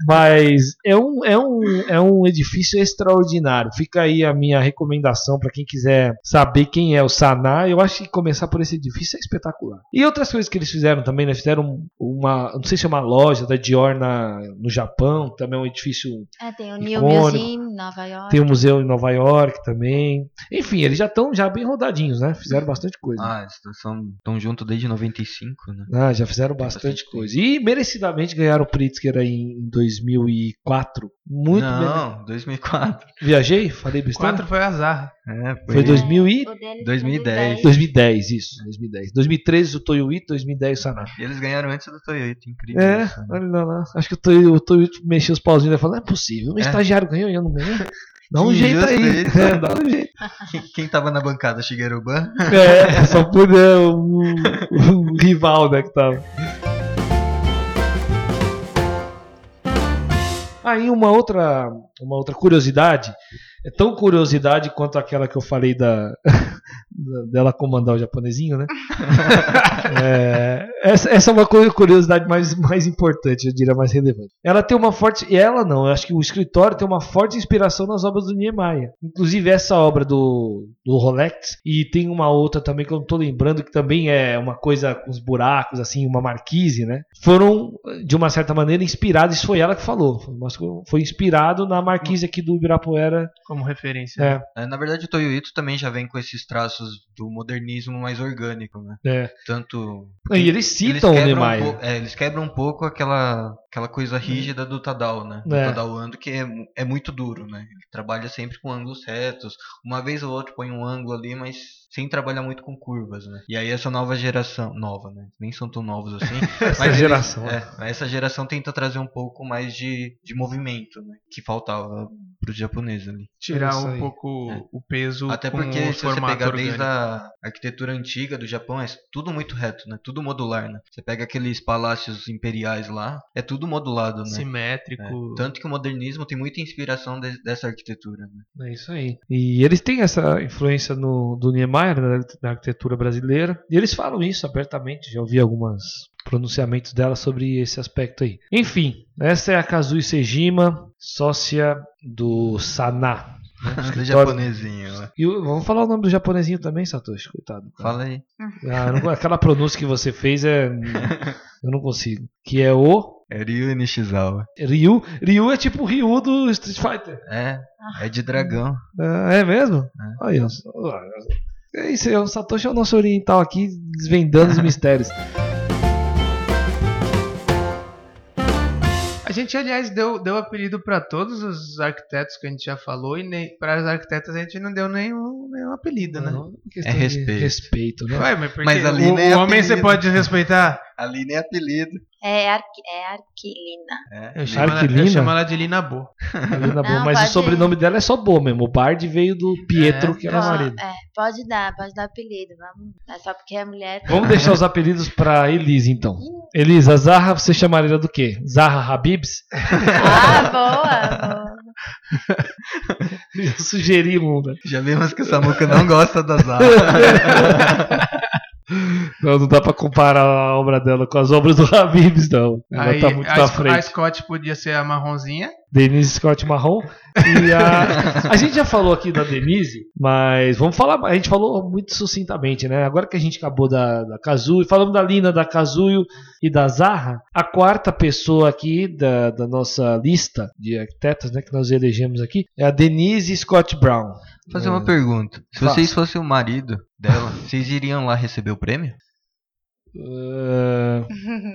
mas é um, é, um, é um edifício extraordinário. Fica aí a minha recomendação para quem quiser saber quem é o Saná. Eu acho que começar por esse edifício é espetacular. E outras coisas que eles fizeram também, né? Fizeram uma, não sei se é uma loja da Dior na, no Japão, também é um edifício. É, tem o New Museum em Nova York. Tem o um museu em Nova York também. Enfim, eles já estão já bem rodadinhos, né? Fizeram bastante coisa. Ah, estão juntos desde 95, né? Ah, já fizeram bastante, bastante coisa. E merecidamente ganharam o Pritzker aí em 2004. Muito Não, bem. 2004. Viajei? Falei besteira? 2004 foi azar. É, foi, foi 2000 e... 2010. 2010, isso. 2010. 2013 o Toyoito, 2010 o Saná. E eles ganharam antes do Toyoito, incrível. É, isso, né? olha lá. Acho que o Toyoito mexeu os pauzinhos e falou, não é possível, um é. estagiário ganhou e eu não ganhei. Dá um jeito aí. É, dá um jeito. Quem tava na bancada? Shigeru Ban? É, só por um, um rival, né, que tava. Aí uma outra, uma outra curiosidade, é tão curiosidade quanto aquela que eu falei da, dela comandar o japonesinho, né? é, essa, essa, é uma curiosidade mais, mais importante, eu diria mais relevante. Ela tem uma forte. E ela não, eu acho que o escritório tem uma forte inspiração nas obras do Niemeyer. Inclusive essa obra do, do Rolex, e tem uma outra também que eu não tô lembrando, que também é uma coisa com os buracos, assim, uma marquise, né? Foram, de uma certa maneira, inspirados, isso foi ela que falou. Foi inspirado na marquise aqui do Ibirapuera. Como referência. É. é na verdade, o Toyoito também já vem com esses traços do modernismo mais orgânico, né? É. Tanto. E eles citam eles o Niemeyer. Um é, eles quebram um pouco aquela, aquela coisa rígida do Tadal, né? Do É. Tadal Ando, que é, é muito duro, né? Ele trabalha sempre com ângulos retos. Uma vez ou outra põe um ângulo ali, mas sem trabalhar muito com curvas, né? E aí essa nova geração, nova, né? Nem são tão novos assim. Essa mas geração. Eles, é, essa geração tenta trazer um pouco mais de, de movimento, né? Que faltava pro japonês ali. Tirar um pouco É. o peso Até com porque se você pegar desde orgânico. a arquitetura antiga do Japão, é tudo muito reto, né? Tudo modular, né? Você pega aqueles palácios imperiais lá, é tudo modulado, né? Simétrico. É. Tanto que o modernismo tem muita inspiração de- dessa arquitetura, né? É isso aí. E eles têm essa influência no, do Niemeyer, na arquitetura brasileira. E eles falam isso abertamente. Já ouvi alguns pronunciamentos dela sobre esse aspecto aí. Enfim, essa é a Kazui Sejima, sócia do Saná. né, Do japonesinho, né? E vamos falar o nome do japonesinho também, Satoshi, coitado. cara. Fala aí. Ah, não- aquela pronúncia que você fez é. Eu não consigo. Que é o É Ryu Nishizawa. Ryu. Ryu é tipo o Ryu do Street Fighter. É, é de dragão. Ah, é mesmo? Olha, é isso aí, o Satoshi é o nosso oriental aqui, desvendando os mistérios. A gente, aliás, deu, deu apelido para todos os arquitetos que a gente já falou, e nem para os arquitetos a gente não deu nenhum, nenhum apelido, né? Não, questão É de respeito. respeito, né? Ué, mas Mas ali o, nem o homem você apelido. pode respeitar. Ali nem apelido. É, arqui, é Arquilina. É. Eu chamo, ela, Arquilina? eu chamo ela de Lina Bo. Helena Boa, Não, mas o sobrenome dela é só Boa mesmo. O Bard veio do Pietro, É, que era marido. é, pode dar, pode dar apelido. Vamos, é só porque é mulher. Vamos deixar os apelidos pra Elise, então. Elisa, Zaha, você chamaria ela do quê? Zaha Habibs? Ah, boa, boa. Eu sugeri um, né? Já vimos que o Samuka não gosta das aulas. Não, não dá pra comparar a obra dela com as obras do Habibs, não. Ela Aí, tá muito a, pra Sc- a frente. Scott podia ser a marronzinha. Denise Scott Marrom. E a, a gente já falou aqui da Denise, mas vamos falar. A gente falou muito sucintamente, né? Agora que a gente acabou da, da Kazuyo, falamos da Lina, da Kazuyo e da Zaha, a quarta pessoa aqui da, da nossa lista de arquitetas né, que nós elegemos aqui é a Denise Scott Brown. Vou fazer uma pergunta. Se Faça. vocês fossem o marido dela, vocês iriam lá receber o prêmio? Uh,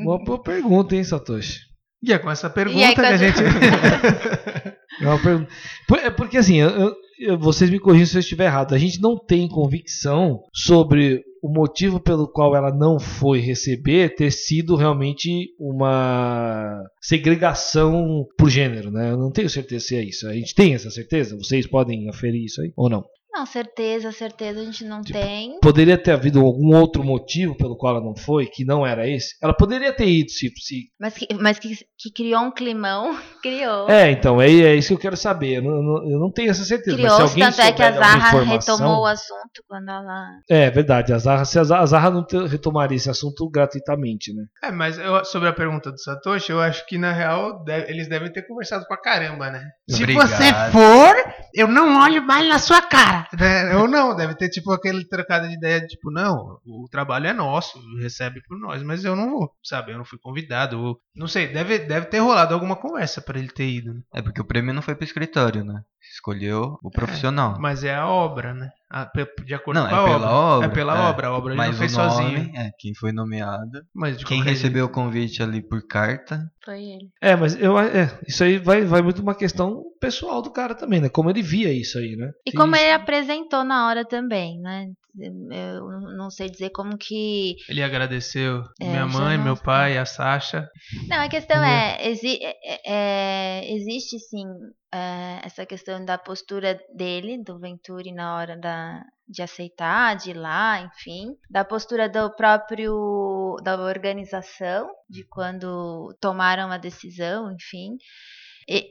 uma boa pergunta, hein, Satoshi? E é com essa pergunta E aí, que a gente. É uma pergunta. Por- é Porque assim, eu- eu- eu- vocês me corrigem se eu estiver errado. A gente não tem convicção sobre o motivo pelo qual ela não foi receber ter sido realmente uma segregação por gênero, né? Eu não tenho certeza se é isso. A gente tem essa certeza? Vocês podem aferir isso aí ou não? Não, certeza, certeza a gente não Tipo, tem. Poderia ter havido algum outro motivo pelo qual ela não foi, que não era esse? Ela poderia ter ido se. se... Mas, que, mas que, que criou um climão, criou. É, então, é, é isso que eu quero saber. Eu não, eu não- tenho essa certeza. mas se Criou, alguém tanto é que a Zarra informação- retomou o assunto quando ela. É verdade, a Zarra, se a Zarra, a Zarra não te- retomaria esse assunto gratuitamente, né? É, mas eu- sobre a pergunta do Satoshi, eu acho que na real deve- eles devem ter conversado pra caramba, né? Se Obrigado. você for, eu não olho mais na sua cara. Né? Ou não, deve ter tipo aquele trocado de ideia, tipo, não, o trabalho é nosso, recebe por nós, mas eu não vou, sabe? Eu não fui convidado. ou- não sei, deve, deve ter rolado alguma conversa pra ele ter ido. né? É porque o prêmio não foi pro escritório, né? Escolheu o profissional. Mas é a obra, né? A- de acordo Não, com é a pela obra. obra, É pela é. obra, a obra ele Mas não fez o nome, sozinho. é, quem foi nomeado. Mas de Quem recebeu o convite ali por carta. Foi ele. É, mas eu, é, isso aí vai, vai muito uma questão pessoal do cara também, né? Como ele via isso aí, né? E como Isso. ele apresentou na hora também, né? Eu não sei dizer como que. Ele agradeceu É, minha mãe, não meu pai, a Sasha. Não, a questão é, exi- é- é- existe sim é, essa questão da postura dele, do Venturi, na hora da, de aceitar, de ir lá, enfim, da postura do próprio da organização, de quando tomaram a decisão, enfim.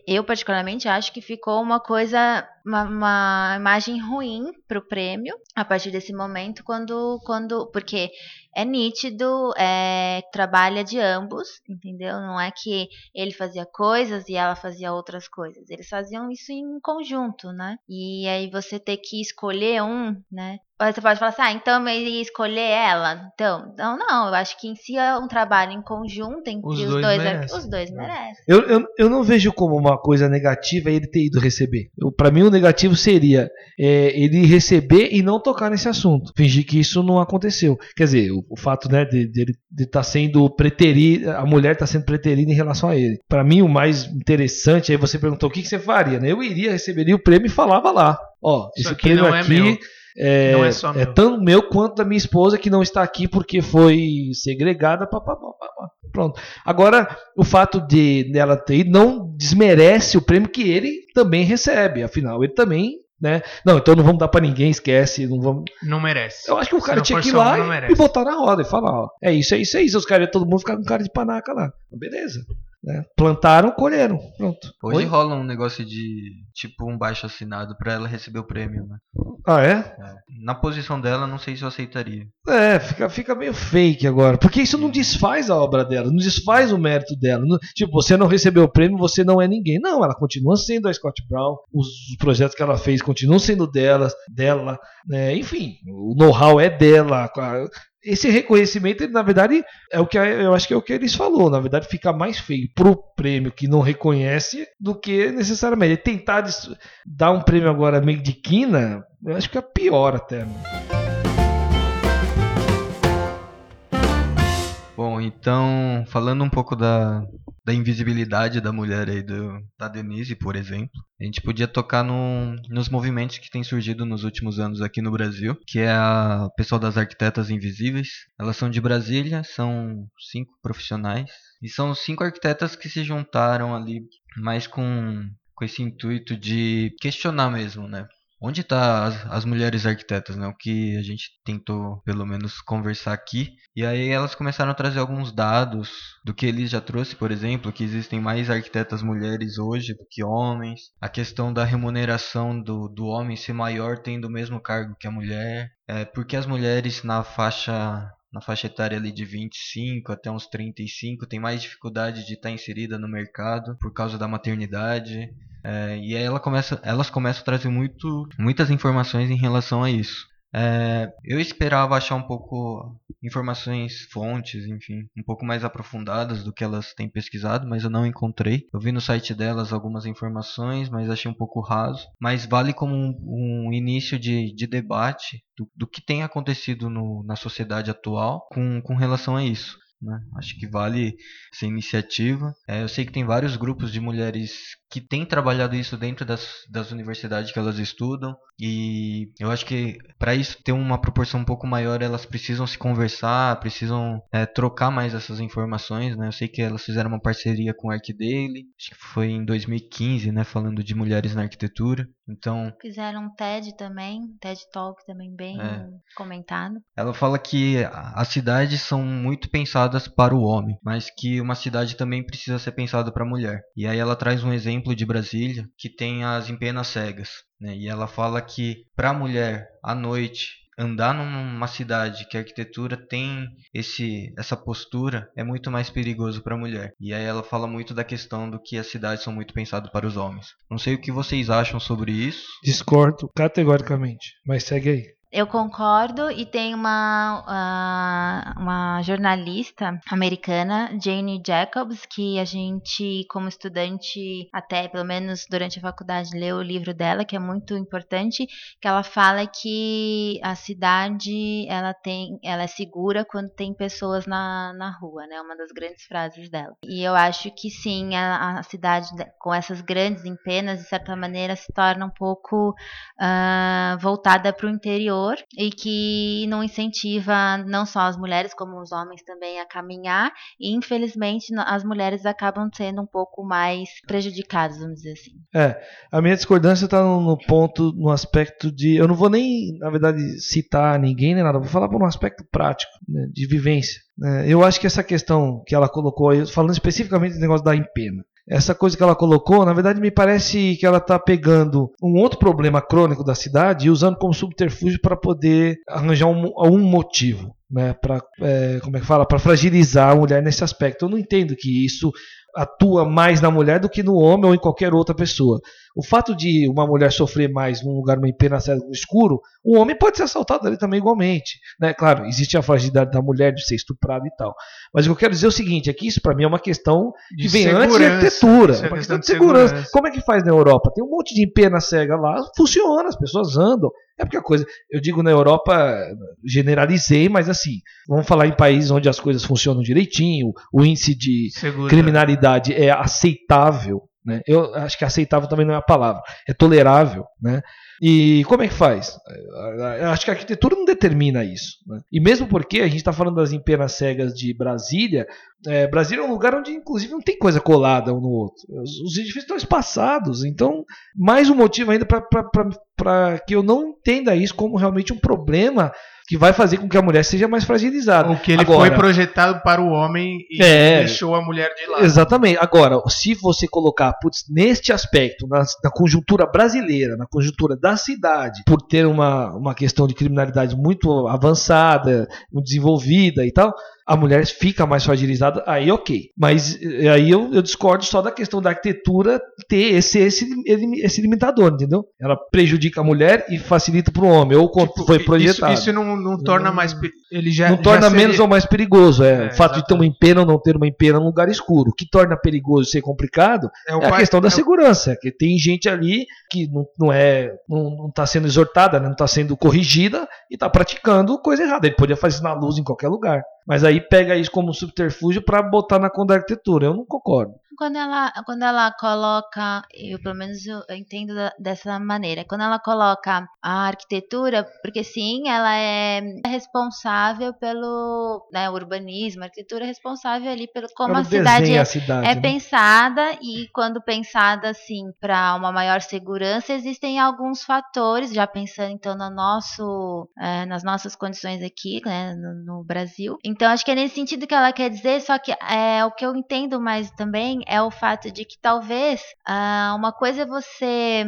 Eu, particularmente, acho que ficou uma coisa, uma, uma imagem ruim para o prêmio a partir desse momento, quando, quando porque é nítido, é, trabalha de ambos, entendeu? Não é que ele fazia coisas e ela fazia outras coisas. Eles faziam isso em conjunto, né? E aí você ter que escolher um, né? Você pode falar assim, ah, então eu ia escolher ela. Então, não, não, eu acho que em si é um trabalho em conjunto entre Os os, dois dois. merecem. Os dois merecem. Eu, eu, eu não vejo como uma coisa negativa ele ter ido receber. Pra mim, o negativo seria é, ele receber e não tocar nesse assunto. Fingir que isso não aconteceu. Quer dizer, o, o fato né, de ele de estar sendo preterido, a mulher está sendo preterida em relação a ele. Pra mim, o mais interessante, aí você perguntou o que, que você faria, né? Eu iria, receberia o prêmio e falava lá. Ó, Isso esse aqui prêmio não é aqui. meu. É, Não é só é meu. tanto meu quanto da minha esposa que não está aqui porque foi segregada. Pá, pá, pá, pá. Pronto. Agora, o fato de dela ter ido não desmerece o prêmio que ele também recebe. Afinal, ele também. Né? Não, então não vamos dar pra ninguém, esquece. Não vamos... Não merece. Eu acho que o cara tinha que ir lá e, e botar na roda e falar: ó, é isso, é isso, é isso. Os caras, todo mundo ficar com cara de panaca lá. Beleza. Né? Plantaram, colheram. Pronto. Hoje Oi? rola um negócio de tipo um baixo assinado pra ela receber o prêmio, né? Ah, é? Na posição dela, não sei se eu aceitaria. É, fica, fica meio fake agora. Porque isso não desfaz a obra dela, não desfaz o mérito dela. Não- tipo, você não recebeu o prêmio, você não é ninguém. Não, ela continua sendo a Scott Brown. Os, os projetos que ela fez continuam sendo delas, dela. né? enfim, o know-how é dela. Esse reconhecimento, na verdade, é o que eu acho que é o que eles falou. Na verdade, fica mais feio pro prêmio que não reconhece do que necessariamente. Tentar dar um prêmio agora meio de quina, eu acho que é pior até. né? Bom, então, falando um pouco da, da invisibilidade da mulher aí, do, da Denise, por exemplo, a gente podia tocar no, nos movimentos que têm surgido nos últimos anos aqui no Brasil, que é a pessoal das arquitetas invisíveis. Elas são de Brasília, são cinco profissionais, e são cinco arquitetas que se juntaram ali mais com, com esse intuito de questionar mesmo, né? Onde está as, as mulheres arquitetas, né? O que a gente tentou, pelo menos, conversar aqui. E aí elas começaram a trazer alguns dados do que eles já trouxe, por exemplo, que existem mais arquitetas mulheres hoje do que homens. A questão da remuneração do, do homem ser maior tendo o mesmo cargo que a mulher. É, porque as mulheres na faixa na faixa etária ali de 25 até uns 35 tem mais dificuldade de estar inserida no mercado por causa da maternidade. É, e aí ela começa, elas começam a trazer muito, muitas informações em relação a isso. É, eu esperava achar um pouco informações, fontes, enfim, um pouco mais aprofundadas do que elas têm pesquisado, mas eu não encontrei. Eu vi no site delas algumas informações, mas achei um pouco raso. Mas vale como um, um início de, de debate do, do que tem acontecido no, na sociedade atual com, com relação a isso. Né? Acho que vale essa iniciativa. É, eu sei que tem vários grupos de mulheres que têm trabalhado isso dentro das, das universidades que elas estudam, e eu acho que para isso ter uma proporção um pouco maior, elas precisam se conversar, precisam é, trocar mais essas informações, né? Eu sei que elas fizeram uma parceria com o ArcDaily, acho que foi em 2015, né? Falando de mulheres na arquitetura. Então. Fizeram um TED também, TED Talk também bem é. comentado. Ela fala que as cidades são muito pensadas para o homem, mas que uma cidade também precisa ser pensada para a mulher. E aí ela traz um exemplo de Brasília que tem as empenas cegas. Né? E ela fala que para a mulher à noite andar numa cidade que a arquitetura tem esse essa postura é muito mais perigoso para a mulher. E aí ela fala muito da questão do que as cidades são muito pensadas para os homens. Não sei o que vocês acham sobre isso. Discordo categoricamente, mas segue aí. Eu concordo e tem uma, uh, uma jornalista americana, Jane Jacobs, que a gente, como estudante, até pelo menos durante a faculdade, leu o livro dela, que é muito importante, que ela fala que a cidade ela tem, ela é segura quando tem pessoas na, na rua, né? Uma das grandes frases dela. E eu acho que sim, a, a cidade com essas grandes empenas, de certa maneira, se torna um pouco uh, voltada para o interior e que não incentiva não só as mulheres, como os homens também a caminhar, e infelizmente as mulheres acabam sendo um pouco mais prejudicadas, vamos dizer assim. É, a minha discordância está no, ponto, no aspecto de. Eu não vou nem, na verdade, citar ninguém nem nada, vou falar por um aspecto prático, né, de vivência. Né. Eu acho que essa questão que ela colocou aí, falando especificamente do negócio da empena, essa coisa que ela colocou, na verdade, me parece que ela está pegando um outro problema crônico da cidade e usando como subterfúgio para poder arranjar um, um motivo, né? Para é, como é que fala, para fragilizar a mulher nesse aspecto. Eu não entendo que isso atua mais na mulher do que no homem ou em qualquer outra pessoa. O fato de uma mulher sofrer mais num lugar uma pena no escuro, o homem pode ser assaltado ali também igualmente. Né? Claro, existe a fragilidade da mulher de ser estuprada e tal. Mas o que eu quero dizer é o seguinte: é que isso para mim é uma questão que de vem antes da arquitetura. É uma questão de segurança. segurança. Como é que faz na Europa? Tem um monte de pena cega lá, funciona, as pessoas andam. É porque a coisa, eu digo na Europa, generalizei, mas assim, vamos falar em países onde as coisas funcionam direitinho, o índice de Segura. criminalidade é aceitável, né? Eu acho que aceitável também não é a palavra, é tolerável, né? E como é que faz? Eu acho que a arquitetura não determina isso. Né? E mesmo porque a gente está falando das empenas cegas de Brasília, é, Brasília é um lugar onde, inclusive, não tem coisa colada um no outro. Os, os edifícios estão espaçados. Então, mais um motivo ainda para que eu não entenda isso como realmente um problema que vai fazer com que a mulher seja mais fragilizada. O que ele Agora, foi projetado para o homem e é, deixou a mulher de lado. Exatamente. Agora, se você colocar, putz, neste aspecto, na, na, conjuntura brasileira, na conjuntura da cidade, por ter uma, uma questão de criminalidade muito avançada, muito desenvolvida e tal, a mulher fica mais fragilizada, aí ok. Mas eh, aí eu, eu discordo só da questão da arquitetura ter esse, esse, esse limitador, entendeu? Ela prejudica a mulher e facilita para o homem, ou tipo, foi projetado. Isso, isso não, não, torna mais. Ele já, não já torna seria... menos ou mais perigoso. É, é o fato exatamente. de ter uma empena ou não ter uma empena num lugar escuro. O que torna perigoso ser complicado é, é a questão da é segurança. Que tem gente ali que não, não é. não está sendo exortada, né, não está sendo corrigida e está praticando coisa errada. Ele podia fazer isso na luz em qualquer lugar. Mas aí pega isso como subterfúgio para botar na conta da arquitetura. Eu não concordo quando ela, quando ela coloca, eu pelo menos eu entendo dessa maneira, quando ela coloca a arquitetura, porque sim, ela é responsável pelo né, urbanismo, a arquitetura é responsável ali pelo como a cidade, é, a cidade, é né? pensada e quando pensada assim para uma maior segurança, existem alguns fatores, já pensando então no nosso, é, nas nossas condições aqui, né, no, no Brasil. Então acho que é nesse sentido que ela quer dizer, só que é o que eu entendo mais também é o fato de que talvez ah, uma coisa é você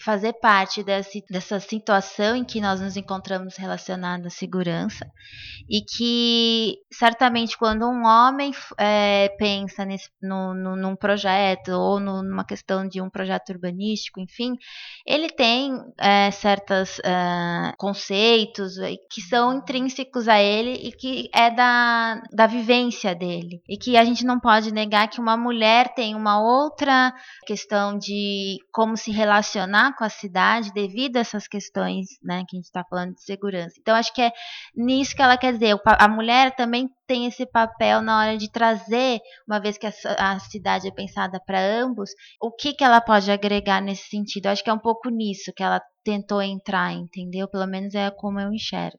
fazer parte desse, dessa situação em que nós nos encontramos relacionados à segurança e que certamente quando um homem é, pensa nesse, no, no, num projeto ou no, numa questão de um projeto urbanístico, enfim, ele tem é, certos é, conceitos que são intrínsecos a ele e que é da, da vivência dele. E que a gente não pode negar que uma mulher tem uma outra questão de como se relaciona relacionar com a cidade devido a essas questões, né, que a gente está falando de segurança. Então, acho que é nisso que ela quer dizer. A mulher também tem esse papel na hora de trazer, uma vez que a, a cidade é pensada para ambos, o que, que ela pode agregar nesse sentido. acho que é um pouco nisso que ela tentou entrar, entendeu? Pelo menos é como eu enxergo.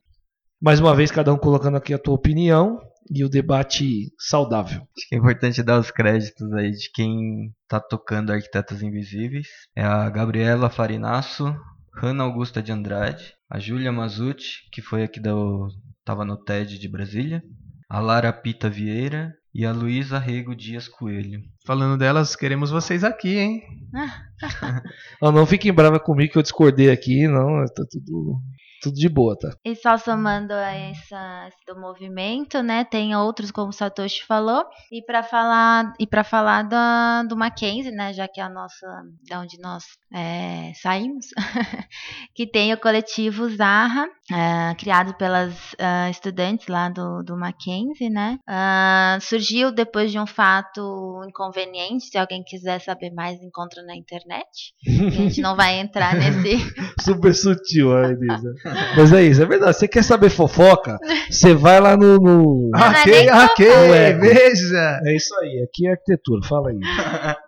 Mais uma vez, cada um colocando aqui a tua opinião e o debate saudável. Acho que é importante dar os créditos aí de quem está tocando Arquitetas Invisíveis. É a Gabriela Farinasso, Hanna Augusta de Andrade, a Júlia Mazucci, que foi aqui da estava no TED de Brasília, a Lara Pita Vieira e a Luísa Rego Dias Coelho. Falando delas, queremos vocês aqui, hein? não, não fiquem bravas comigo que eu discordei aqui, não, tá tudo tudo de boa, tá? E só somando a essa do movimento, né? Tem outros, como o Satoshi falou. E para falar e para falar do, do Mackenzie, né? Já que é a nossa, da onde nós é, saímos, que tem o coletivo Zarra, é, criado pelas uh, estudantes lá do, do Mackenzie, né? Uh, surgiu depois de um fato inconveniente. Se alguém quiser saber mais, encontra na internet. a gente não vai entrar nesse. Super sutil, a Elisa. Mas é isso, é verdade. Você quer saber fofoca? Você vai lá no. no... Ok, é ok, é, veja. É isso aí, aqui é arquitetura, fala aí.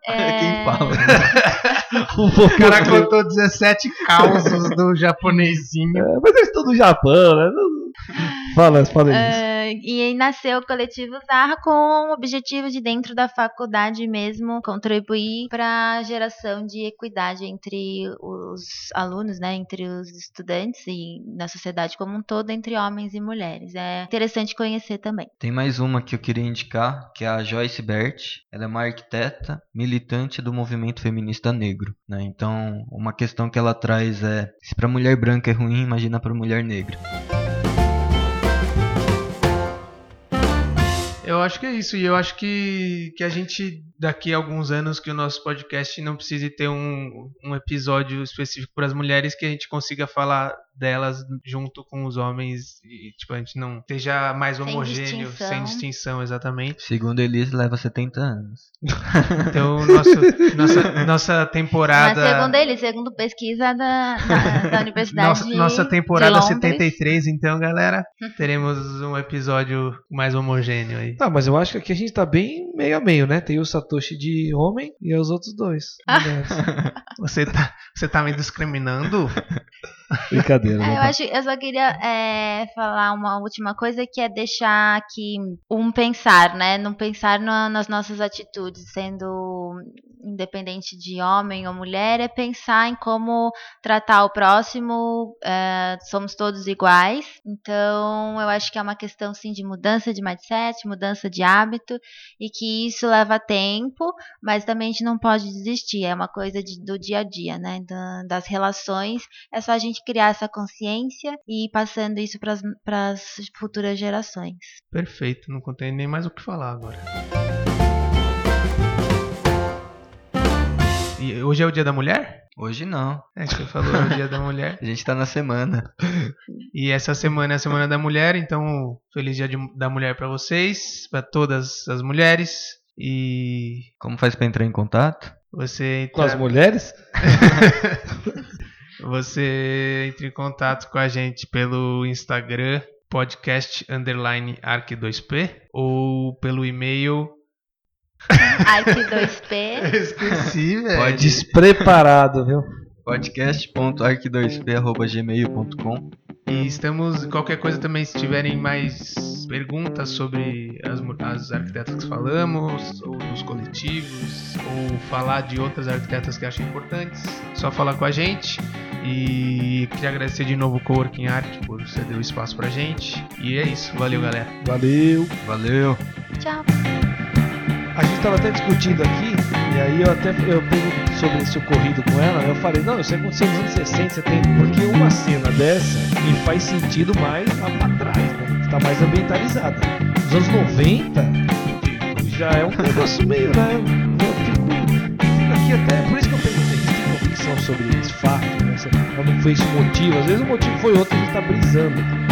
É... Quem fala? o cara contou 17 causos do japonesinho. É, mas eles estão no Japão, né? Fala, fala isso. Uh, e aí nasceu o coletivo Zarra com o objetivo de, dentro da faculdade mesmo, contribuir para a geração de equidade entre os alunos, né, entre os estudantes e na sociedade como um todo, entre homens e mulheres. É interessante conhecer também. Tem mais uma que eu queria indicar, que é a Joyce Bert. Ela é uma arquiteta militante do movimento feminista negro. Né? Então, uma questão que ela traz é: se para mulher branca é ruim, imagina para mulher negra. Eu acho que é isso. E eu acho que, que a gente, daqui a alguns anos, que o nosso podcast não precise ter um, um episódio específico para as mulheres, que a gente consiga falar delas junto com os homens e tipo a gente não seja mais sem homogêneo, distinção. sem distinção, exatamente. Segundo eles leva 70 anos. Então nosso, nossa nossa temporada Mas segundo eles, segundo pesquisa da, da, da Universidade nossa, de nossa temporada 73, então galera, teremos um episódio mais homogêneo aí. Tá, mas eu acho que aqui a gente tá bem meio a meio, né? Tem o Satoshi de homem e os outros dois. você tá você tá me discriminando? Brincadeira. É, né? eu, acho, eu só queria é, falar uma última coisa que é deixar aqui um pensar, né? Não pensar no, nas nossas atitudes, sendo independente de homem ou mulher, é pensar em como tratar o próximo. É, somos todos iguais. Então, eu acho que é uma questão sim de mudança de mindset, mudança de hábito e que isso leva tempo, mas também a gente não pode desistir. É uma coisa de, do dia a dia, né? Da, das relações. É só a gente criar essa consciência e ir passando isso para as futuras gerações. Perfeito, não contei nem mais o que falar agora. E hoje é o dia da mulher? Hoje não. É, que você falou, é o dia da mulher. A gente tá na semana. E essa semana é a semana da mulher, então feliz dia de, da mulher para vocês, para todas as mulheres. E como faz para entrar em contato? Você entra... com as mulheres? Você entra em contato com a gente pelo Instagram podcast underline arc2p ou pelo e-mail arc2p esqueci velho Pode... despreparado viu podcast.arc2p.gmail.com e estamos, qualquer coisa também, se tiverem mais perguntas sobre as, as arquitetas que falamos, ou dos coletivos, ou falar de outras arquitetas que acham importantes, só falar com a gente. E queria agradecer de novo o Coworking Arc por ceder o espaço pra gente. E é isso. Valeu, galera. Valeu. Valeu. Tchau. A gente estava até discutindo aqui, e aí eu até eu perguntei sobre esse ocorrido com ela, eu falei, não, isso aconteceu nos anos 60, 70, porque uma cena dessa me faz sentido mais lá pra trás, né? Está mais ambientalizada. Nos anos 90 já é um negócio meio, né? Eu fico, fico aqui até, por isso que eu perguntei se tem convicção sobre esse fato, né? Qual não esse motivo, às vezes o motivo foi outro, a gente tá brisando.